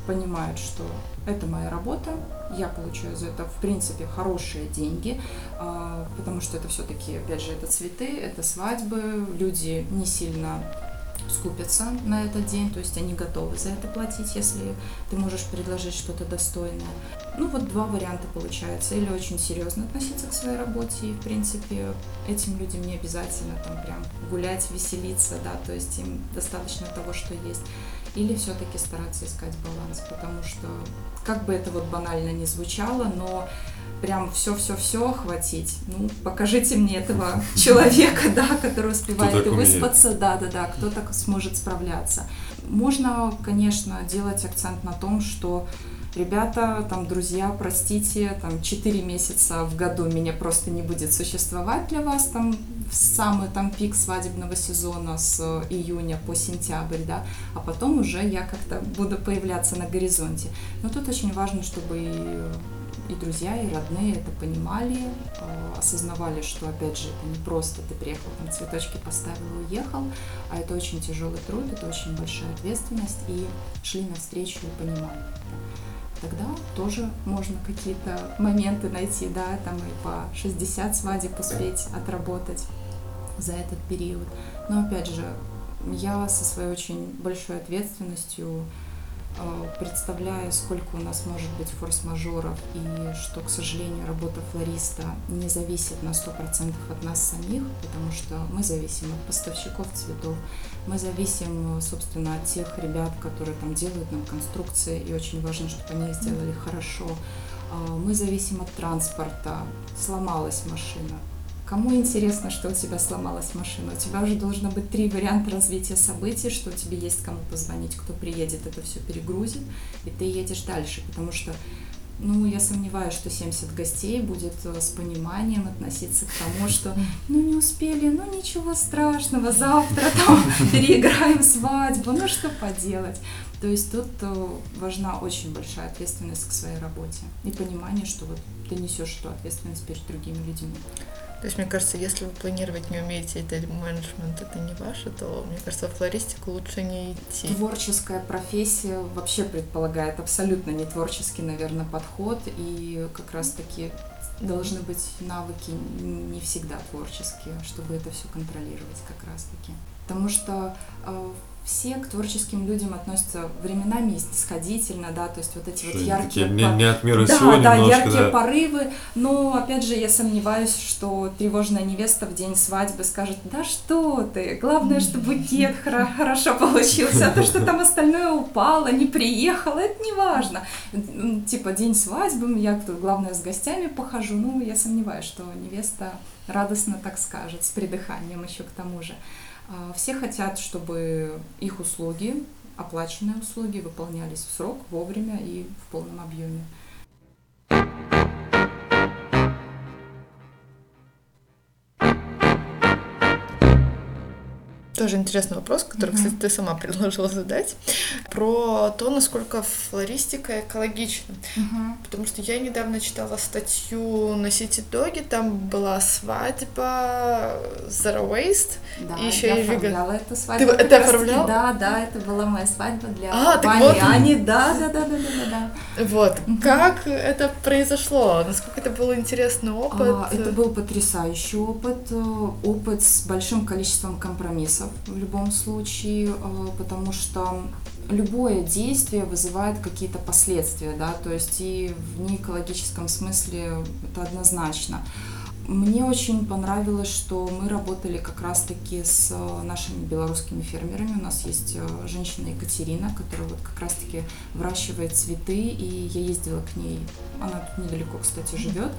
понимают, что это моя работа, я получаю за это, в принципе, хорошие деньги, а, потому что это все-таки, опять же, это цветы, это свадьбы, люди не сильно скупятся на этот день, то есть они готовы за это платить, если ты можешь предложить что-то достойное. Ну вот два варианта получается. Или очень серьезно относиться к своей работе, и в принципе этим людям не обязательно там прям гулять, веселиться, да, то есть им достаточно того, что есть или все-таки стараться искать баланс, потому что, как бы это вот банально не звучало, но прям все-все-все охватить. Ну, покажите мне этого человека, да, который успевает и выспаться, да-да-да, кто так сможет справляться. Можно, конечно, делать акцент на том, что ребята, там, друзья, простите, там, 4 месяца в году меня просто не будет существовать для вас, там, в самый там пик свадебного сезона с июня по сентябрь, да, а потом уже я как-то буду появляться на горизонте. Но тут очень важно, чтобы и, и друзья, и родные это понимали, э, осознавали, что, опять же, это не просто ты приехал, там цветочки поставил и уехал, а это очень тяжелый труд, это очень большая ответственность, и шли навстречу и понимали тогда тоже можно какие-то моменты найти, да, там и по 60 свадеб успеть отработать за этот период. Но опять же, я со своей очень большой ответственностью э, представляю, сколько у нас может быть форс-мажоров, и что, к сожалению, работа флориста не зависит на 100% от нас самих, потому что мы зависим от поставщиков цветов, мы зависим, собственно, от тех ребят, которые там делают нам конструкции, и очень важно, чтобы они их сделали хорошо. А, мы зависим от транспорта. Сломалась машина. Кому интересно, что у тебя сломалась машина? У тебя уже должно быть три варианта развития событий, что у тебя есть кому позвонить, кто приедет, это все перегрузит, и ты едешь дальше, потому что ну, я сомневаюсь, что 70 гостей будет э, с пониманием относиться к тому, что ну не успели, ну ничего страшного, завтра там переиграем свадьбу, ну что поделать. То есть тут э, важна очень большая ответственность к своей работе и понимание, что вот ты несешь эту ответственность перед другими людьми. То есть, мне кажется, если вы планировать не умеете, это менеджмент, это не ваше, то, мне кажется, в флористику лучше не идти. Творческая профессия вообще предполагает абсолютно не творческий, наверное, подход, и как раз-таки должны быть навыки не всегда творческие, чтобы это все контролировать как раз-таки. Потому что э, все к творческим людям относятся временами снисходительно, да, то есть вот эти что вот яркие... Такие, не, не от мира да, сего да, немножко, яркие да. порывы, но, опять же, я сомневаюсь, что тревожная невеста в день свадьбы скажет, да что ты, главное, что букет хорошо получился, а то, что там остальное упало, не приехало, это не важно. Типа, день свадьбы, я тут, главное, с гостями похожу, ну, я сомневаюсь, что невеста радостно так скажет, с придыханием еще к тому же. А, все хотят, чтобы их услуги, оплаченные услуги, выполнялись в срок, вовремя и в полном объеме. Тоже интересный вопрос, который, кстати, ты сама предложила задать, про то, насколько флористика экологична. Потому что я недавно читала статью на City Dog, там была свадьба Zero Waste. Да, и еще я и оформляла веган. эту свадьбу. Ты, ты оформляла? Да, да, это была моя свадьба для а, Вани вот. Да, да, да, да, да, да. Вот. Как это произошло? Насколько это был интересный опыт? А, это был потрясающий опыт. э, Опыт с большим количеством компромиссов в любом случае, э, потому что любое действие вызывает какие-то последствия, да, то есть и в неэкологическом смысле это однозначно. Мне очень понравилось, что мы работали как раз-таки с э, нашими белорусскими фермерами. У нас есть э, женщина Екатерина, которая вот как раз-таки выращивает цветы, и я ездила к ней, она тут недалеко, кстати, живет.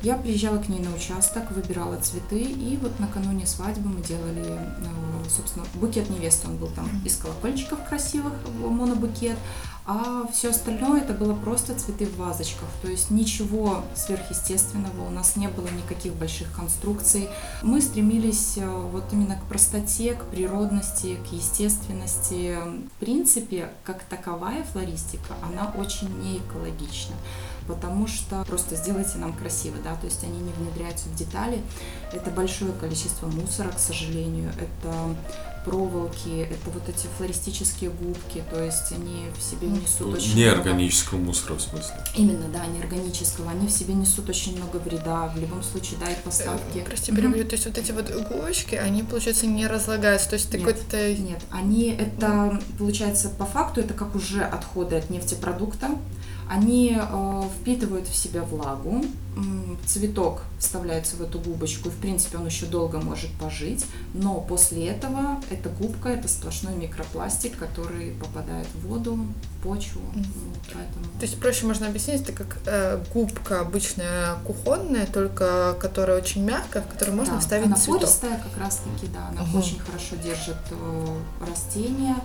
Я приезжала к ней на участок, выбирала цветы, и вот накануне свадьбы мы делали, э, собственно, букет невесты, он был там из колокольчиков красивых, монобукет, а все остальное это было просто цветы в вазочках, то есть ничего сверхъестественного, у нас не было никаких больших конструкций. Мы стремились э, вот именно к простоте, к природности, к естественности. В принципе, как таковая флористика, она очень не экологична потому что просто сделайте нам красиво, да, то есть они не внедряются в детали. Это большое количество мусора, к сожалению, это проволоки, это вот эти флористические губки, то есть они в себе несут очень Неорганического много... мусора, в смысле? Именно, да, неорганического. Они в себе несут очень много вреда, в любом случае, да, и поставки. Э, прости, перебью, mm-hmm. то есть вот эти вот губочки, они, получается, не разлагаются, то есть нет, какой-то... Нет, они, это, получается, по факту, это как уже отходы от нефтепродукта, они э, впитывают в себя влагу, цветок вставляется в эту губочку, и в принципе он еще долго может пожить, но после этого эта губка это сплошной микропластик, который попадает в воду, в почву. Поэтому... То есть проще можно объяснить, это как э, губка обычная кухонная, только которая очень мягкая, в которую можно да, вставить она цветок. пористая как раз таки, да, она uh-huh. очень хорошо держит э, растения.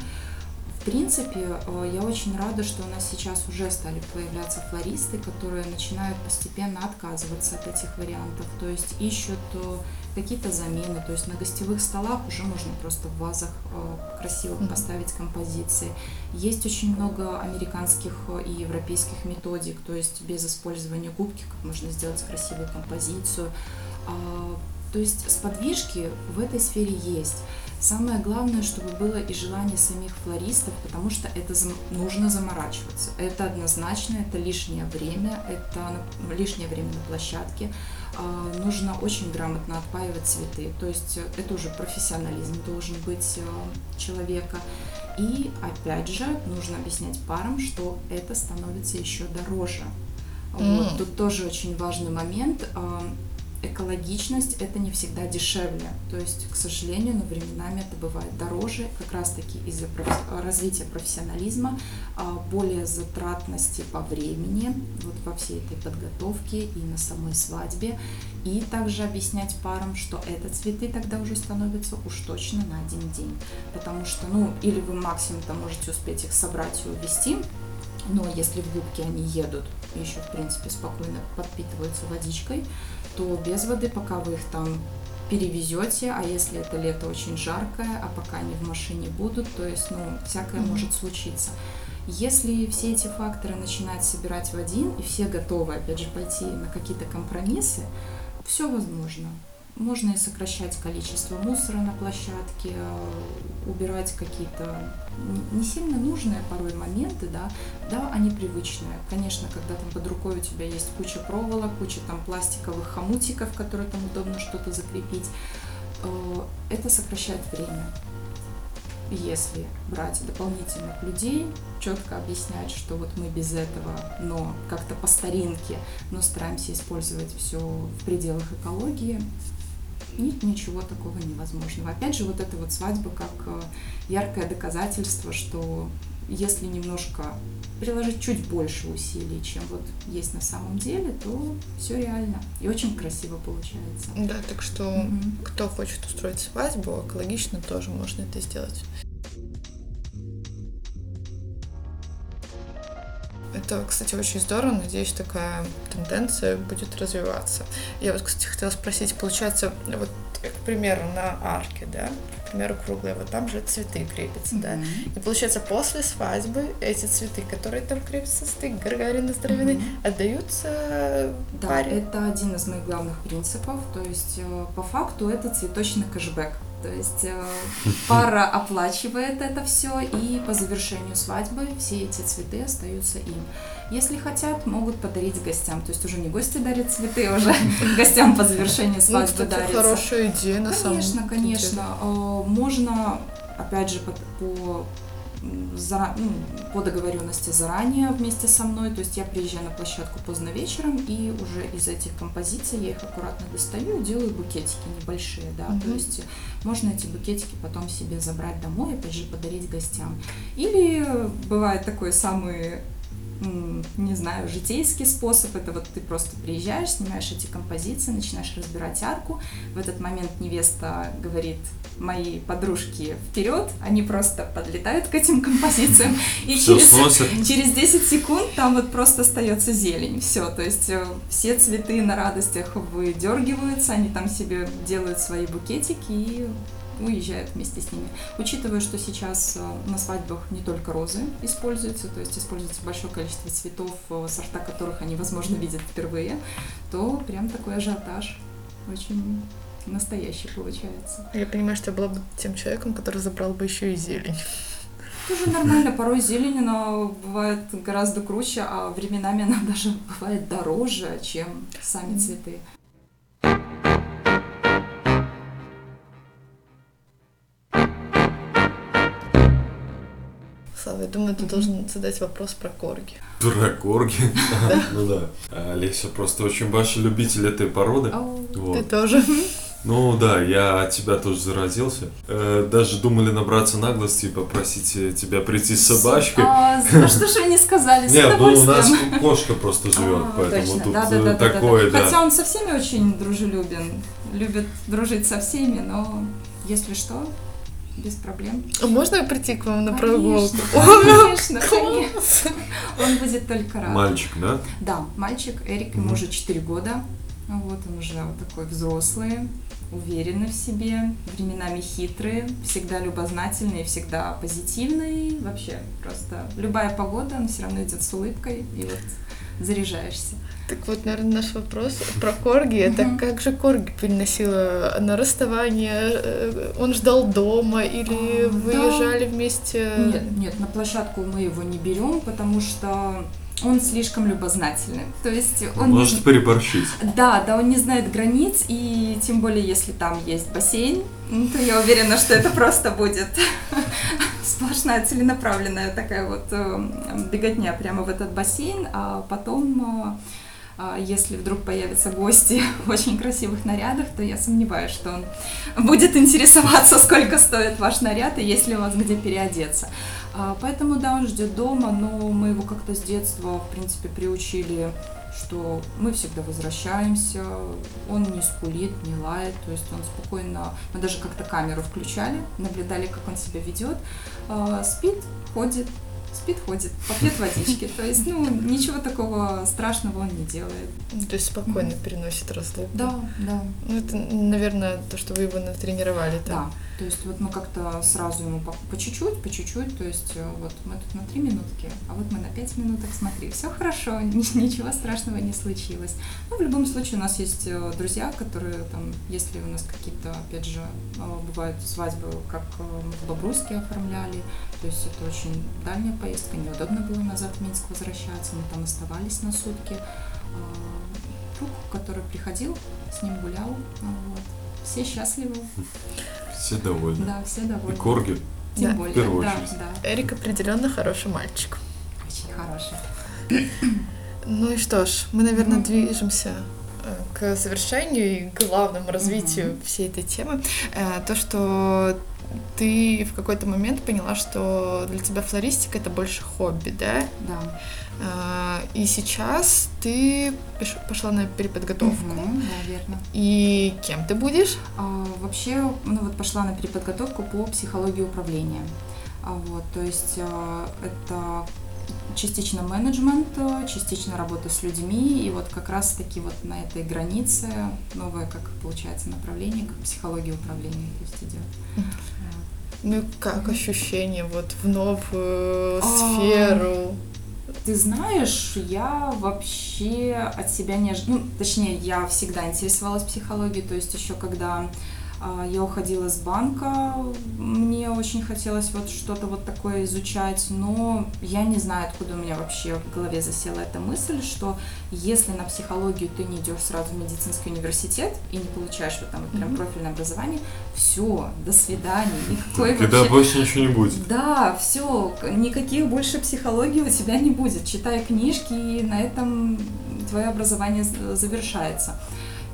В принципе, э, я очень рада, что у нас сейчас уже стали появляться флористы, которые начинают постепенно отказываться от этих вариантов, то есть ищут э, какие-то замены, то есть на гостевых столах уже можно просто в вазах э, красиво поставить композиции. Есть очень много американских и европейских методик, то есть без использования губки, как можно сделать красивую композицию. То есть сподвижки в этой сфере есть. Самое главное, чтобы было и желание самих флористов, потому что это нужно заморачиваться. Это однозначно, это лишнее время, это лишнее время на площадке. А, нужно очень грамотно отпаивать цветы, то есть это уже профессионализм должен быть а, человека. И опять же, нужно объяснять парам, что это становится еще дороже. Mm. Вот, тут тоже очень важный момент экологичность это не всегда дешевле. То есть, к сожалению, но временами это бывает дороже, как раз-таки из-за профи- развития профессионализма, а, более затратности по времени, вот во всей этой подготовке и на самой свадьбе. И также объяснять парам, что это цветы тогда уже становятся уж точно на один день. Потому что, ну, или вы максимум-то можете успеть их собрать и увезти, но если в губке они едут, еще, в принципе, спокойно подпитываются водичкой, то без воды, пока вы их там перевезете, а если это лето очень жаркое, а пока они в машине будут, то есть, ну, всякое mm-hmm. может случиться. Если все эти факторы начинать собирать в один, и все готовы, опять же, пойти на какие-то компромиссы, все возможно. Можно и сокращать количество мусора на площадке, убирать какие-то не сильно нужные порой моменты, да, да, они привычные. Конечно, когда там под рукой у тебя есть куча проволок, куча там пластиковых хомутиков, которые там удобно что-то закрепить, э, это сокращает время. Если брать дополнительных людей, четко объяснять, что вот мы без этого, но как-то по старинке, но стараемся использовать все в пределах экологии, нет ничего такого невозможного. Опять же, вот эта вот свадьба как э, яркое доказательство, что если немножко приложить чуть больше усилий, чем вот есть на самом деле, то все реально и очень красиво получается. Да, так что mm кто хочет устроить свадьбу, экологично тоже можно это сделать. Это, кстати, очень здорово. Надеюсь, такая тенденция будет развиваться. Я вот, кстати, хотела спросить, получается, вот, к примеру, на арке, да, к примеру, круглые, вот там же цветы крепятся, mm-hmm. да. И получается, после свадьбы эти цветы, которые там крепятся, стык, Гагарина здоровенный, mm-hmm. отдаются да, паре. это один из моих главных принципов. То есть, э, по факту, это цветочный кэшбэк. То есть э, пара оплачивает это все, и по завершению свадьбы все эти цветы остаются им. Если хотят, могут подарить гостям. То есть уже не гости дарят цветы, уже гостям по завершению ну, свадьбы ну, дарят. хорошая идея на самом деле. Конечно, конечно. Э, можно, опять же, по за, ну, по договоренности заранее вместе со мной. То есть я приезжаю на площадку поздно вечером, и уже из этих композиций я их аккуратно достаю делаю букетики небольшие, да. Mm-hmm. То есть можно эти букетики потом себе забрать домой, опять же, подарить гостям. Или бывает такой самый не знаю, житейский способ. Это вот ты просто приезжаешь, снимаешь эти композиции, начинаешь разбирать арку. В этот момент невеста говорит, мои подружки вперед, они просто подлетают к этим композициям, и через, через 10 секунд там вот просто остается зелень. Все, то есть э, все цветы на радостях выдергиваются, они там себе делают свои букетики и уезжают вместе с ними. Учитывая, что сейчас э, на свадьбах не только розы используются, то есть используется большое количество цветов, э, сорта которых они, возможно, видят впервые, то прям такой ажиотаж очень настоящий получается. Я понимаю, что я была бы тем человеком, который забрал бы еще и зелень. Тоже нормально, порой зелень, она бывает гораздо круче, а временами она даже бывает дороже, чем сами цветы. Слава, я думаю, ты должен задать вопрос про корги. Про корги? Ну да. Олеся просто очень большой любитель этой породы. Ты тоже. Ну да, я от тебя тоже заразился. Э, даже думали набраться наглости и попросить э, тебя прийти с собачкой. А, что же вы не сказали? Нет, ну у нас кошка просто живет, а, поэтому тут э, такое, да. Хотя он со всеми очень дружелюбен, любит дружить со всеми, но если что, без проблем. А можно прийти к вам на прогулку? Конечно, конечно. Он будет только рад. Мальчик, да? Да, мальчик. Эрик, ему уже 4 года. Вот он уже вот такой взрослый, уверенный в себе, временами хитрый, всегда любознательный, всегда позитивный. Вообще просто любая погода, он все равно идет с улыбкой и вот заряжаешься. Так вот, наверное, наш вопрос про Корги. Это mm-hmm. как же Корги переносила на расставание? Э, он ждал дома или а, выезжали да. вместе? Нет, нет, на площадку мы его не берем, потому что он слишком любознательный. То есть он может не... переборщить. Да, да, он не знает границ, и тем более, если там есть бассейн, то я уверена, что это просто будет сплошная целенаправленная такая вот э, беготня прямо в этот бассейн, а потом э, а если вдруг появятся гости в очень красивых нарядах, то я сомневаюсь, что он будет интересоваться, сколько стоит ваш наряд и есть ли у вас где переодеться. А, поэтому, да, он ждет дома, но мы его как-то с детства, в принципе, приучили что мы всегда возвращаемся, он не скулит, не лает, то есть он спокойно, мы даже как-то камеру включали, наблюдали, как он себя ведет, а, спит, ходит, спит, ходит, попьет водички. То есть, ну, ничего такого страшного он не делает. То есть спокойно mm-hmm. переносит разлуку. Да, да. Ну, это, наверное, то, что вы его натренировали. Да. То есть вот мы как-то сразу ему по, чуть-чуть, по чуть-чуть, то есть э, вот мы тут на три минутки, а вот мы на пять минуток, смотри, все хорошо, ничего страшного не случилось. Ну, в любом случае у нас есть э, друзья, которые там, если у нас какие-то, опять же, э, бывают свадьбы, как мы в Бобруйске оформляли, то есть это очень дальняя поездка, неудобно было назад в Минск возвращаться, мы там оставались на сутки. А, друг, который приходил, с ним гулял, вот. все счастливы. Все довольны. Да, все довольны. И корги. Тем да. более. В первую да, очередь. Да. Эрик определенно хороший мальчик. Очень хороший. Ну и что ж, мы, наверное, mm-hmm. движемся э, к завершению и к главному развитию mm-hmm. всей этой темы. Э, то, что ты в какой-то момент поняла, что для тебя флористика это больше хобби, да? Да. А, и сейчас ты пошла на переподготовку. Угу, да, верно. И кем ты будешь? А, вообще, ну вот пошла на переподготовку по психологии управления. А, вот, то есть а, это частично менеджмент, частично работа с людьми, и вот как раз-таки вот на этой границе новое, как получается, направление, как психология управления то есть идет. Ну как ощущение вот в новую а, сферу? Ты знаешь, я вообще от себя не ожидала, ну, точнее, я всегда интересовалась психологией, то есть еще когда я уходила с банка, мне очень хотелось вот что-то вот такое изучать, но я не знаю, откуда у меня вообще в голове засела эта мысль, что если на психологию ты не идешь сразу в медицинский университет и не получаешь вот там вот прям профильное образование, все, до свидания, никакой Тогда вообще... больше ничего не будет. Да, все, никаких больше психологий у тебя не будет. Читай книжки, и на этом твое образование завершается.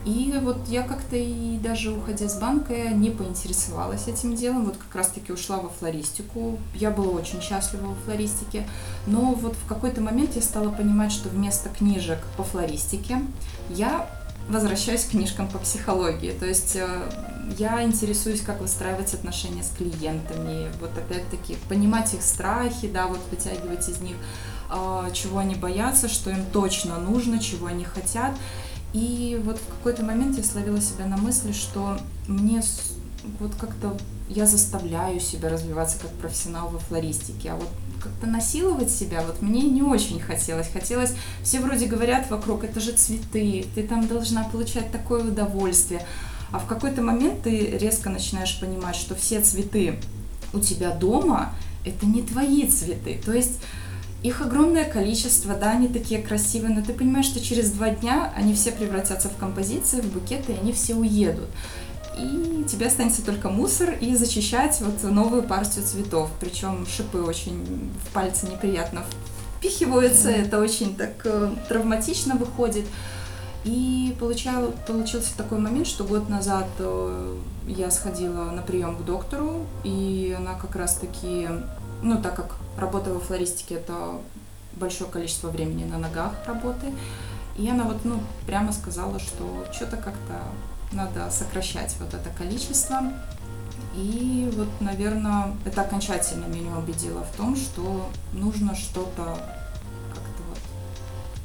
И вот я как-то и даже уходя с банка не поинтересовалась этим делом, вот как раз-таки ушла во флористику. Я была очень счастлива во флористике, но вот в какой-то момент я стала понимать, что вместо книжек по флористике я возвращаюсь к книжкам по психологии. То есть э, я интересуюсь, как выстраивать отношения с клиентами, вот опять-таки понимать их страхи, да, вот вытягивать из них, э, чего они боятся, что им точно нужно, чего они хотят. И вот в какой-то момент я словила себя на мысли, что мне вот как-то я заставляю себя развиваться как профессионал во флористике, а вот как-то насиловать себя вот мне не очень хотелось. Хотелось, все вроде говорят вокруг, это же цветы, ты там должна получать такое удовольствие. А в какой-то момент ты резко начинаешь понимать, что все цветы у тебя дома, это не твои цветы. То есть их огромное количество, да, они такие красивые, но ты понимаешь, что через два дня они все превратятся в композиции, в букеты, и они все уедут. И тебе останется только мусор и зачищать вот новую партию цветов. Причем шипы очень в пальцы неприятно впихиваются, это очень так э, травматично выходит. И получал, получился такой момент, что год назад э, я сходила на прием к доктору, и она как раз-таки, ну так как Работа во флористике – это большое количество времени на ногах работы. И она вот, ну, прямо сказала, что что-то как-то надо сокращать вот это количество. И вот, наверное, это окончательно меня убедило в том, что нужно что-то как-то вот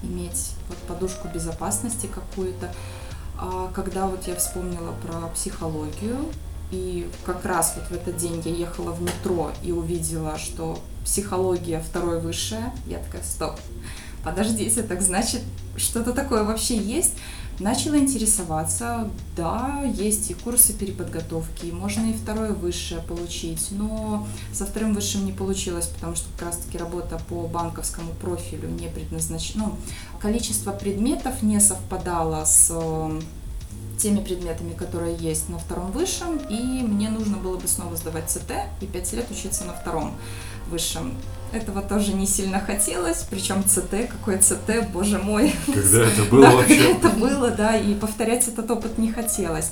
иметь вот подушку безопасности какую-то. А когда вот я вспомнила про психологию, и как раз вот в этот день я ехала в метро и увидела, что психология второй высшая. Я такая, стоп, подождите, так значит, что-то такое вообще есть? Начала интересоваться, да, есть и курсы переподготовки, можно и второе высшее получить, но со вторым высшим не получилось, потому что как раз-таки работа по банковскому профилю не предназначена, ну, количество предметов не совпадало с теми предметами, которые есть на втором высшем, и мне нужно было бы снова сдавать ЦТ и 5 лет учиться на втором высшем. Этого тоже не сильно хотелось, причем ЦТ, какой ЦТ, боже мой. Когда это было да, вообще? Когда это было, да, и повторять этот опыт не хотелось.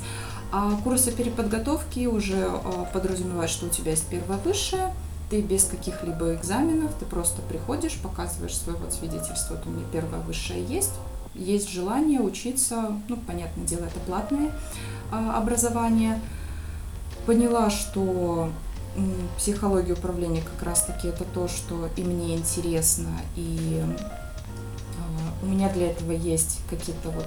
А курсы переподготовки уже а, подразумевают, что у тебя есть первое высшее, ты без каких-либо экзаменов, ты просто приходишь, показываешь свое вот свидетельство, вот у меня первое высшее есть, есть желание учиться, ну, понятное дело, это платное а, образование. Поняла, что психология управления как раз-таки это то, что и мне интересно, и э, у меня для этого есть какие-то вот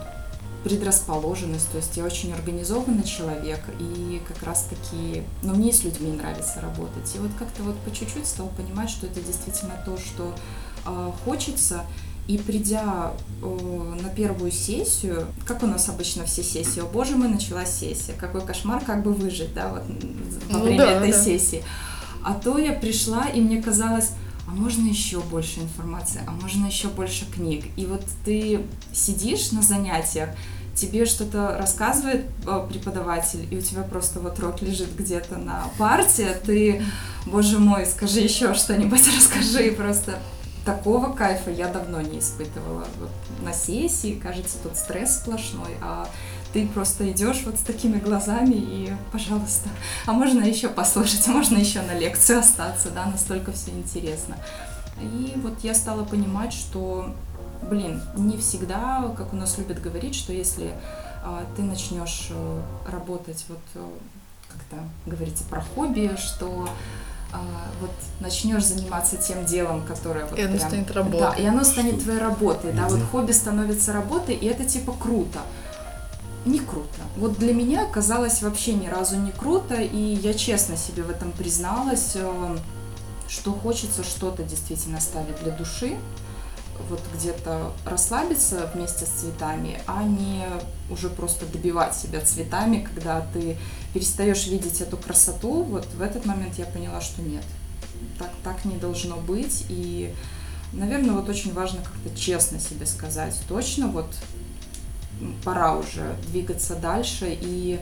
предрасположенность, то есть я очень организованный человек, и как раз-таки, ну, мне с людьми нравится работать. И вот как-то вот по чуть-чуть стал понимать, что это действительно то, что э, хочется, и придя э, на первую сессию, как у нас обычно все сессии, о боже мой, началась сессия, какой кошмар, как бы выжить, да, вот во ну, время да, этой да. сессии. А то я пришла, и мне казалось, а можно еще больше информации, а можно еще больше книг. И вот ты сидишь на занятиях, тебе что-то рассказывает э, преподаватель, и у тебя просто вот рот лежит где-то на парте, ты, боже мой, скажи еще что-нибудь, расскажи, просто такого кайфа я давно не испытывала. Вот на сессии, кажется, тут стресс сплошной, а ты просто идешь вот с такими глазами и, пожалуйста, а можно еще послушать, можно еще на лекцию остаться, да, настолько все интересно. И вот я стала понимать, что, блин, не всегда, как у нас любят говорить, что если а, ты начнешь э, работать вот, э, как-то говорится про хобби, что а, вот начнешь заниматься тем делом, которое вот и оно прям, станет работой. Да, и оно станет твоей работой, да, вот хобби становится работой, и это типа круто. Не круто. Вот для меня казалось вообще ни разу не круто, и я честно себе в этом призналась, э, что хочется что-то действительно ставить для души, вот где-то расслабиться вместе с цветами, а не уже просто добивать себя цветами, когда ты перестаешь видеть эту красоту, вот в этот момент я поняла, что нет, так, так не должно быть, и, наверное, вот очень важно как-то честно себе сказать, точно вот пора уже двигаться дальше и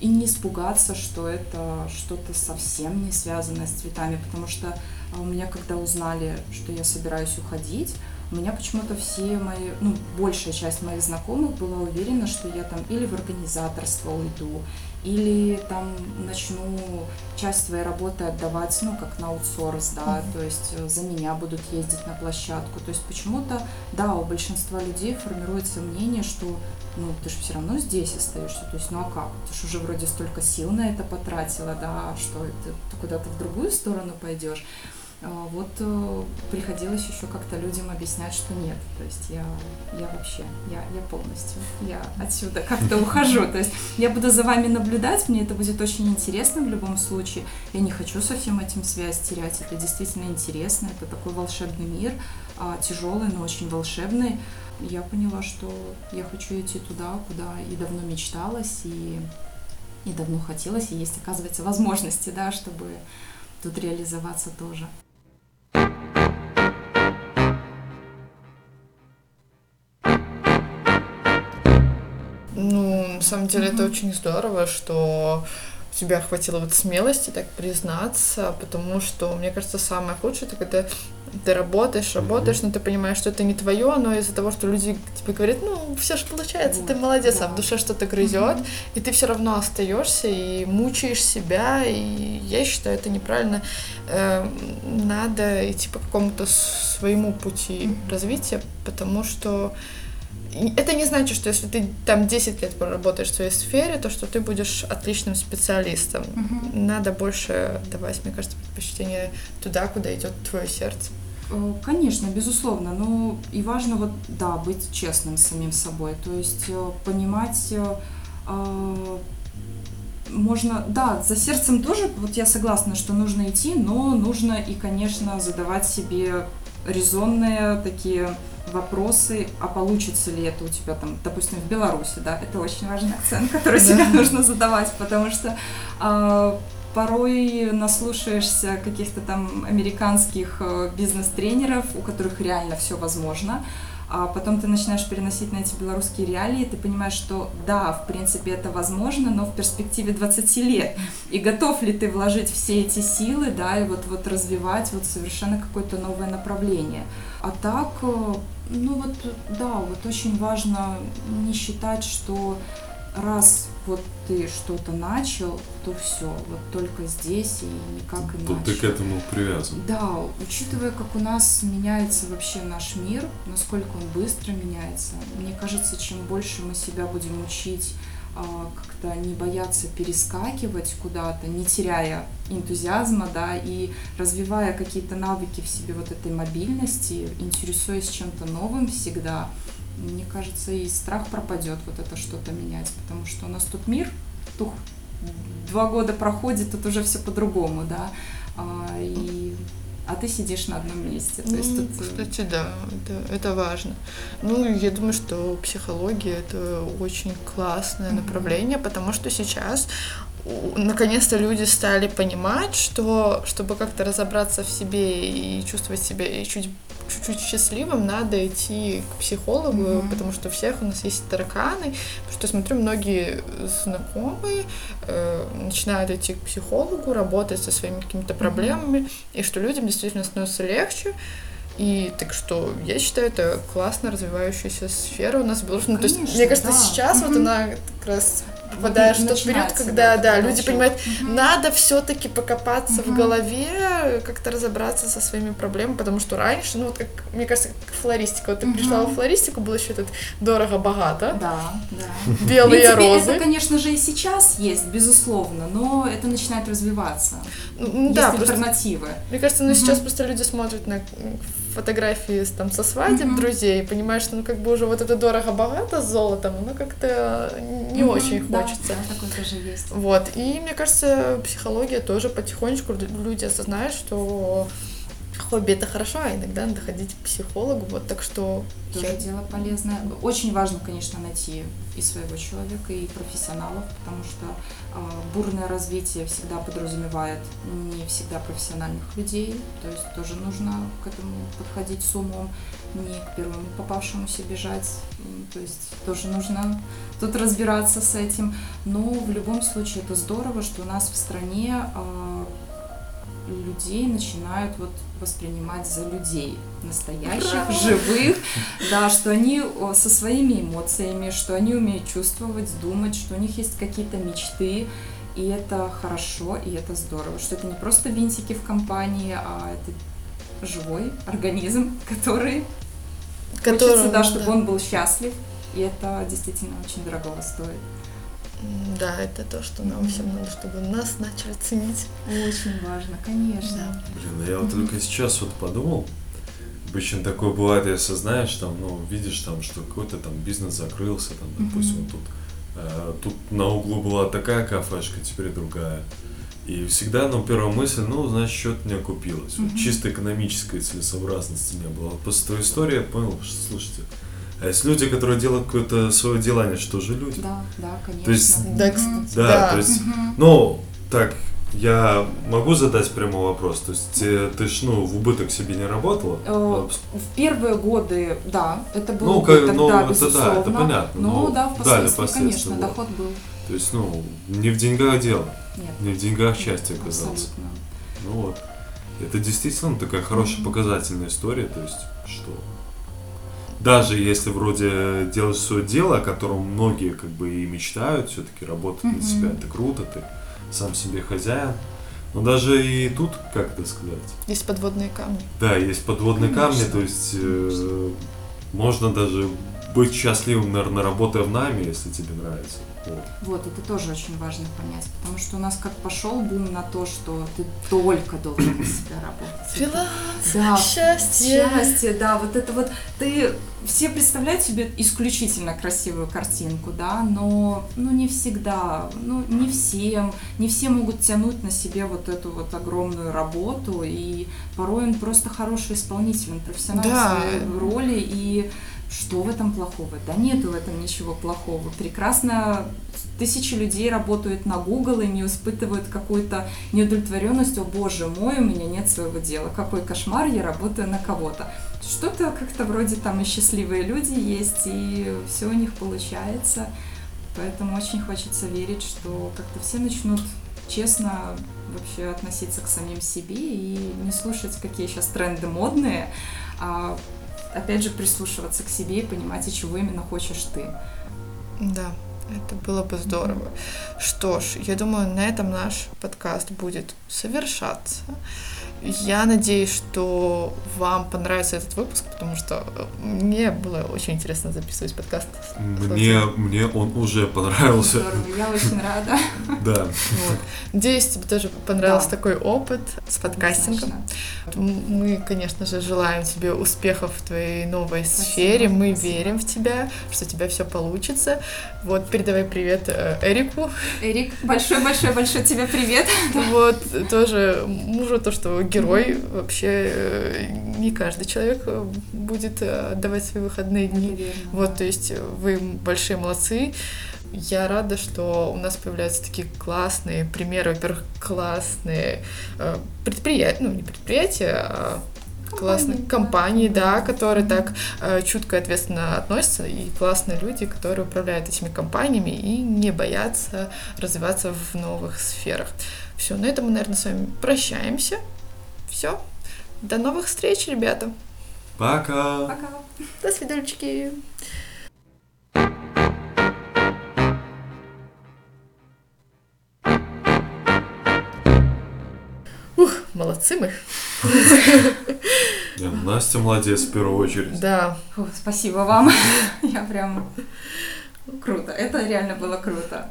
и не испугаться, что это что-то совсем не связанное с цветами, потому что а, у меня, когда узнали, что я собираюсь уходить, у меня почему-то все мои, ну, большая часть моих знакомых была уверена, что я там или в организаторство уйду, или там начну часть своей работы отдавать, ну, как на аутсорс, да, mm-hmm. то есть э, за меня будут ездить на площадку. То есть почему-то, да, у большинства людей формируется мнение, что, ну, ты же все равно здесь остаешься, то есть, ну, а как? Ты же уже вроде столько сил на это потратила, да, что ты, ты куда-то в другую сторону пойдешь. А, вот э, приходилось еще как-то людям объяснять, что нет. То есть я, я вообще, я, я полностью, я отсюда как-то ухожу. То есть я буду за вами наблюдать, мне это будет очень интересно в любом случае. Я не хочу со всем этим связь терять. Это действительно интересно, это такой волшебный мир, а, тяжелый, но очень волшебный. Я поняла, что я хочу идти туда, куда и давно мечталась, и, и давно хотелось, и есть, оказывается, возможности, да, чтобы тут реализоваться тоже. Ну, на самом деле, mm-hmm. это очень здорово, что у тебя хватило вот смелости так признаться, потому что, мне кажется, самое худшее, это когда ты работаешь, работаешь, mm-hmm. но ты понимаешь, что это не твое, но из-за того, что люди тебе говорят, ну, все же получается, вот, ты молодец, да. а в душе что-то грызет, mm-hmm. и ты все равно остаешься и мучаешь себя, и я считаю, это неправильно. Э, надо идти по какому-то своему пути mm-hmm. развития, потому что это не значит, что если ты там 10 лет проработаешь в своей сфере, то что ты будешь отличным специалистом. Угу. Надо больше давать, мне кажется, предпочтение туда, куда идет твое сердце. Э, конечно, безусловно, но и важно вот, да, быть честным с самим собой, то есть э, понимать, э, можно, да, за сердцем тоже, вот я согласна, что нужно идти, но нужно и, конечно, задавать себе резонные такие вопросы, а получится ли это у тебя там, допустим, в Беларуси, да, это очень важный акцент, который себе нужно задавать, потому что э, порой наслушаешься каких-то там американских э, бизнес-тренеров, у которых реально все возможно, а потом ты начинаешь переносить на эти белорусские реалии, ты понимаешь, что да, в принципе это возможно, но в перспективе 20 лет. И готов ли ты вложить все эти силы, да, и вот, вот развивать вот совершенно какое-то новое направление. А так, э, ну вот, да, вот очень важно не считать, что раз вот ты что-то начал, то все, вот только здесь и никак иначе. Тут ты к этому привязан. Да, учитывая, как у нас меняется вообще наш мир, насколько он быстро меняется, мне кажется, чем больше мы себя будем учить а, как-то не бояться перескакивать куда-то, не теряя энтузиазма, да, и развивая какие-то навыки в себе вот этой мобильности, интересуясь чем-то новым всегда, мне кажется, и страх пропадет вот это что-то менять, потому что у нас тут мир, тух, два года проходит, тут уже все по-другому, да, а, и а ты сидишь на одном месте. То есть тут... Э, кстати, да, это, это важно. Ну, я думаю, что психология это очень классное mm-hmm. направление, потому что сейчас наконец-то люди стали понимать, что чтобы как-то разобраться в себе и чувствовать себя и чуть чуть-чуть счастливым, надо идти к психологу, mm-hmm. потому что у всех у нас есть тараканы. Потому что смотрю, многие знакомые э, начинают идти к психологу, работать со своими какими-то проблемами, mm-hmm. и что людям действительно становится легче. И так что я считаю, это классно развивающаяся сфера у нас в Беларуси. Ну, то есть, мне кажется, да. сейчас mm-hmm. вот она как раз попадаешь в тот период, когда, да, люди понимают, угу. надо все-таки покопаться угу. в голове, как-то разобраться со своими проблемами, потому что раньше, ну, вот как, мне кажется, как флористика. Вот ты угу. пришла в флористику, было еще этот дорого-богато. Да, да. Белые розы. Это, конечно же, и сейчас есть, безусловно, но это начинает развиваться. Ну, есть да, альтернативы. Просто, мне кажется, ну, угу. сейчас просто люди смотрят на фотографии там со свадеб mm-hmm. друзей, понимаешь, что ну как бы уже вот это дорого-богато с золотом, ну как-то не mm-hmm. очень хочется. Да, такое тоже есть. Вот, и мне кажется, психология тоже потихонечку люди осознают, что хобби это хорошо, а иногда надо ходить к психологу, вот так что... Тоже я... дело полезное. Очень важно, конечно, найти и своего человека, и профессионалов, потому что э, бурное развитие всегда подразумевает не всегда профессиональных людей, то есть тоже нужно к этому подходить с умом, не к первому попавшемуся бежать, то есть тоже нужно тут разбираться с этим, но в любом случае это здорово, что у нас в стране э, людей начинают вот воспринимать за людей настоящих, живых, да, что они со своими эмоциями, что они умеют чувствовать, думать, что у них есть какие-то мечты, и это хорошо, и это здорово, что это не просто винтики в компании, а это живой организм, который Которым, хочется, да, чтобы да. он был счастлив, и это действительно очень дорого стоит. Да, это то, что нам всем надо, чтобы нас начали ценить. Очень важно, конечно. Да. Блин, ну я вот только сейчас вот подумал, обычно такое бывает, и осознаешь, там, ну, видишь там, что какой-то там бизнес закрылся, там, допустим, mm-hmm. тут, э, тут на углу была такая кафешка, теперь другая. И всегда, ну, первая мысль, ну, значит, что-то не окупилось. Mm-hmm. Вот чисто экономической целесообразности не было. после той истории я понял, что, слушайте, а есть люди, которые делают какое-то свое дело, они что же люди? Да, да, конечно. То есть, да, кстати, да, да. то есть, угу. ну, так, я могу задать прямой вопрос? То есть ты, ты ж, ну, в убыток себе не работала? Э, в первые годы, да, это было ну, убыток, ну, да, это, Да, это понятно. Ну, да, впоследствии, конечно, вот. доход был. То есть, ну, не в деньгах дело. Нет. Не в деньгах счастье оказалось. Абсолютно. Ну вот. Это действительно такая хорошая mm-hmm. показательная история, то есть, что даже если вроде делаешь свое дело, о котором многие как бы и мечтают, все-таки работать mm-hmm. на себя, это круто, ты сам себе хозяин. Но даже и тут, как это сказать? Есть подводные камни. Да, есть подводные Конечно. камни, то есть э, можно даже быть счастливым, наверное, работая в нами, если тебе нравится. Вот. это тоже очень важно понять, потому что у нас как пошел бум на то, что ты только должен на себя работать. Фриланс, да, счастье. Счастье, да, вот это вот, ты, все представляют себе исключительно красивую картинку, да, но, ну, не всегда, ну, не всем, не все могут тянуть на себе вот эту вот огромную работу, и порой он просто хороший исполнитель, он профессионал да. в своей роли, и что в этом плохого? Да нету в этом ничего плохого. Прекрасно тысячи людей работают на Google и не испытывают какую-то неудовлетворенность. О боже мой, у меня нет своего дела. Какой кошмар, я работаю на кого-то. Что-то как-то вроде там и счастливые люди есть, и все у них получается. Поэтому очень хочется верить, что как-то все начнут честно вообще относиться к самим себе и не слушать, какие сейчас тренды модные, а опять же, прислушиваться к себе и понимать, и чего именно хочешь ты. Да, это было бы здорово. Что ж, я думаю, на этом наш подкаст будет совершаться. Я надеюсь, что вам понравится этот выпуск, потому что э, мне было очень интересно записывать подкаст. Мне, мне он уже понравился. Здорово, я очень рада. Да. Вот. Надеюсь, тебе тоже понравился да. такой опыт с подкастингом. Мы, конечно же, желаем тебе успехов в твоей новой спасибо, сфере. Мы спасибо. верим в тебя, что у тебя все получится. Вот, передавай привет э, Эрику. Эрик, большой-большой-большой тебе привет. Вот, тоже мужу то, что герой. Вообще э, не каждый человек э, будет э, отдавать свои выходные дни. Вот, то есть вы большие молодцы. Я рада, что у нас появляются такие классные примеры, во-первых, классные предприятия, ну не предприятия, а классные компании, да, которые так э, чутко и ответственно относятся, и классные люди, которые управляют этими компаниями и не боятся развиваться в новых сферах. Все, на этом мы, наверное, с вами прощаемся все. До новых встреч, ребята. Пока. Пока. До свидульчики. Ух, молодцы мы. Настя молодец в первую очередь. Да. Спасибо вам. Я прям круто. Это реально было круто.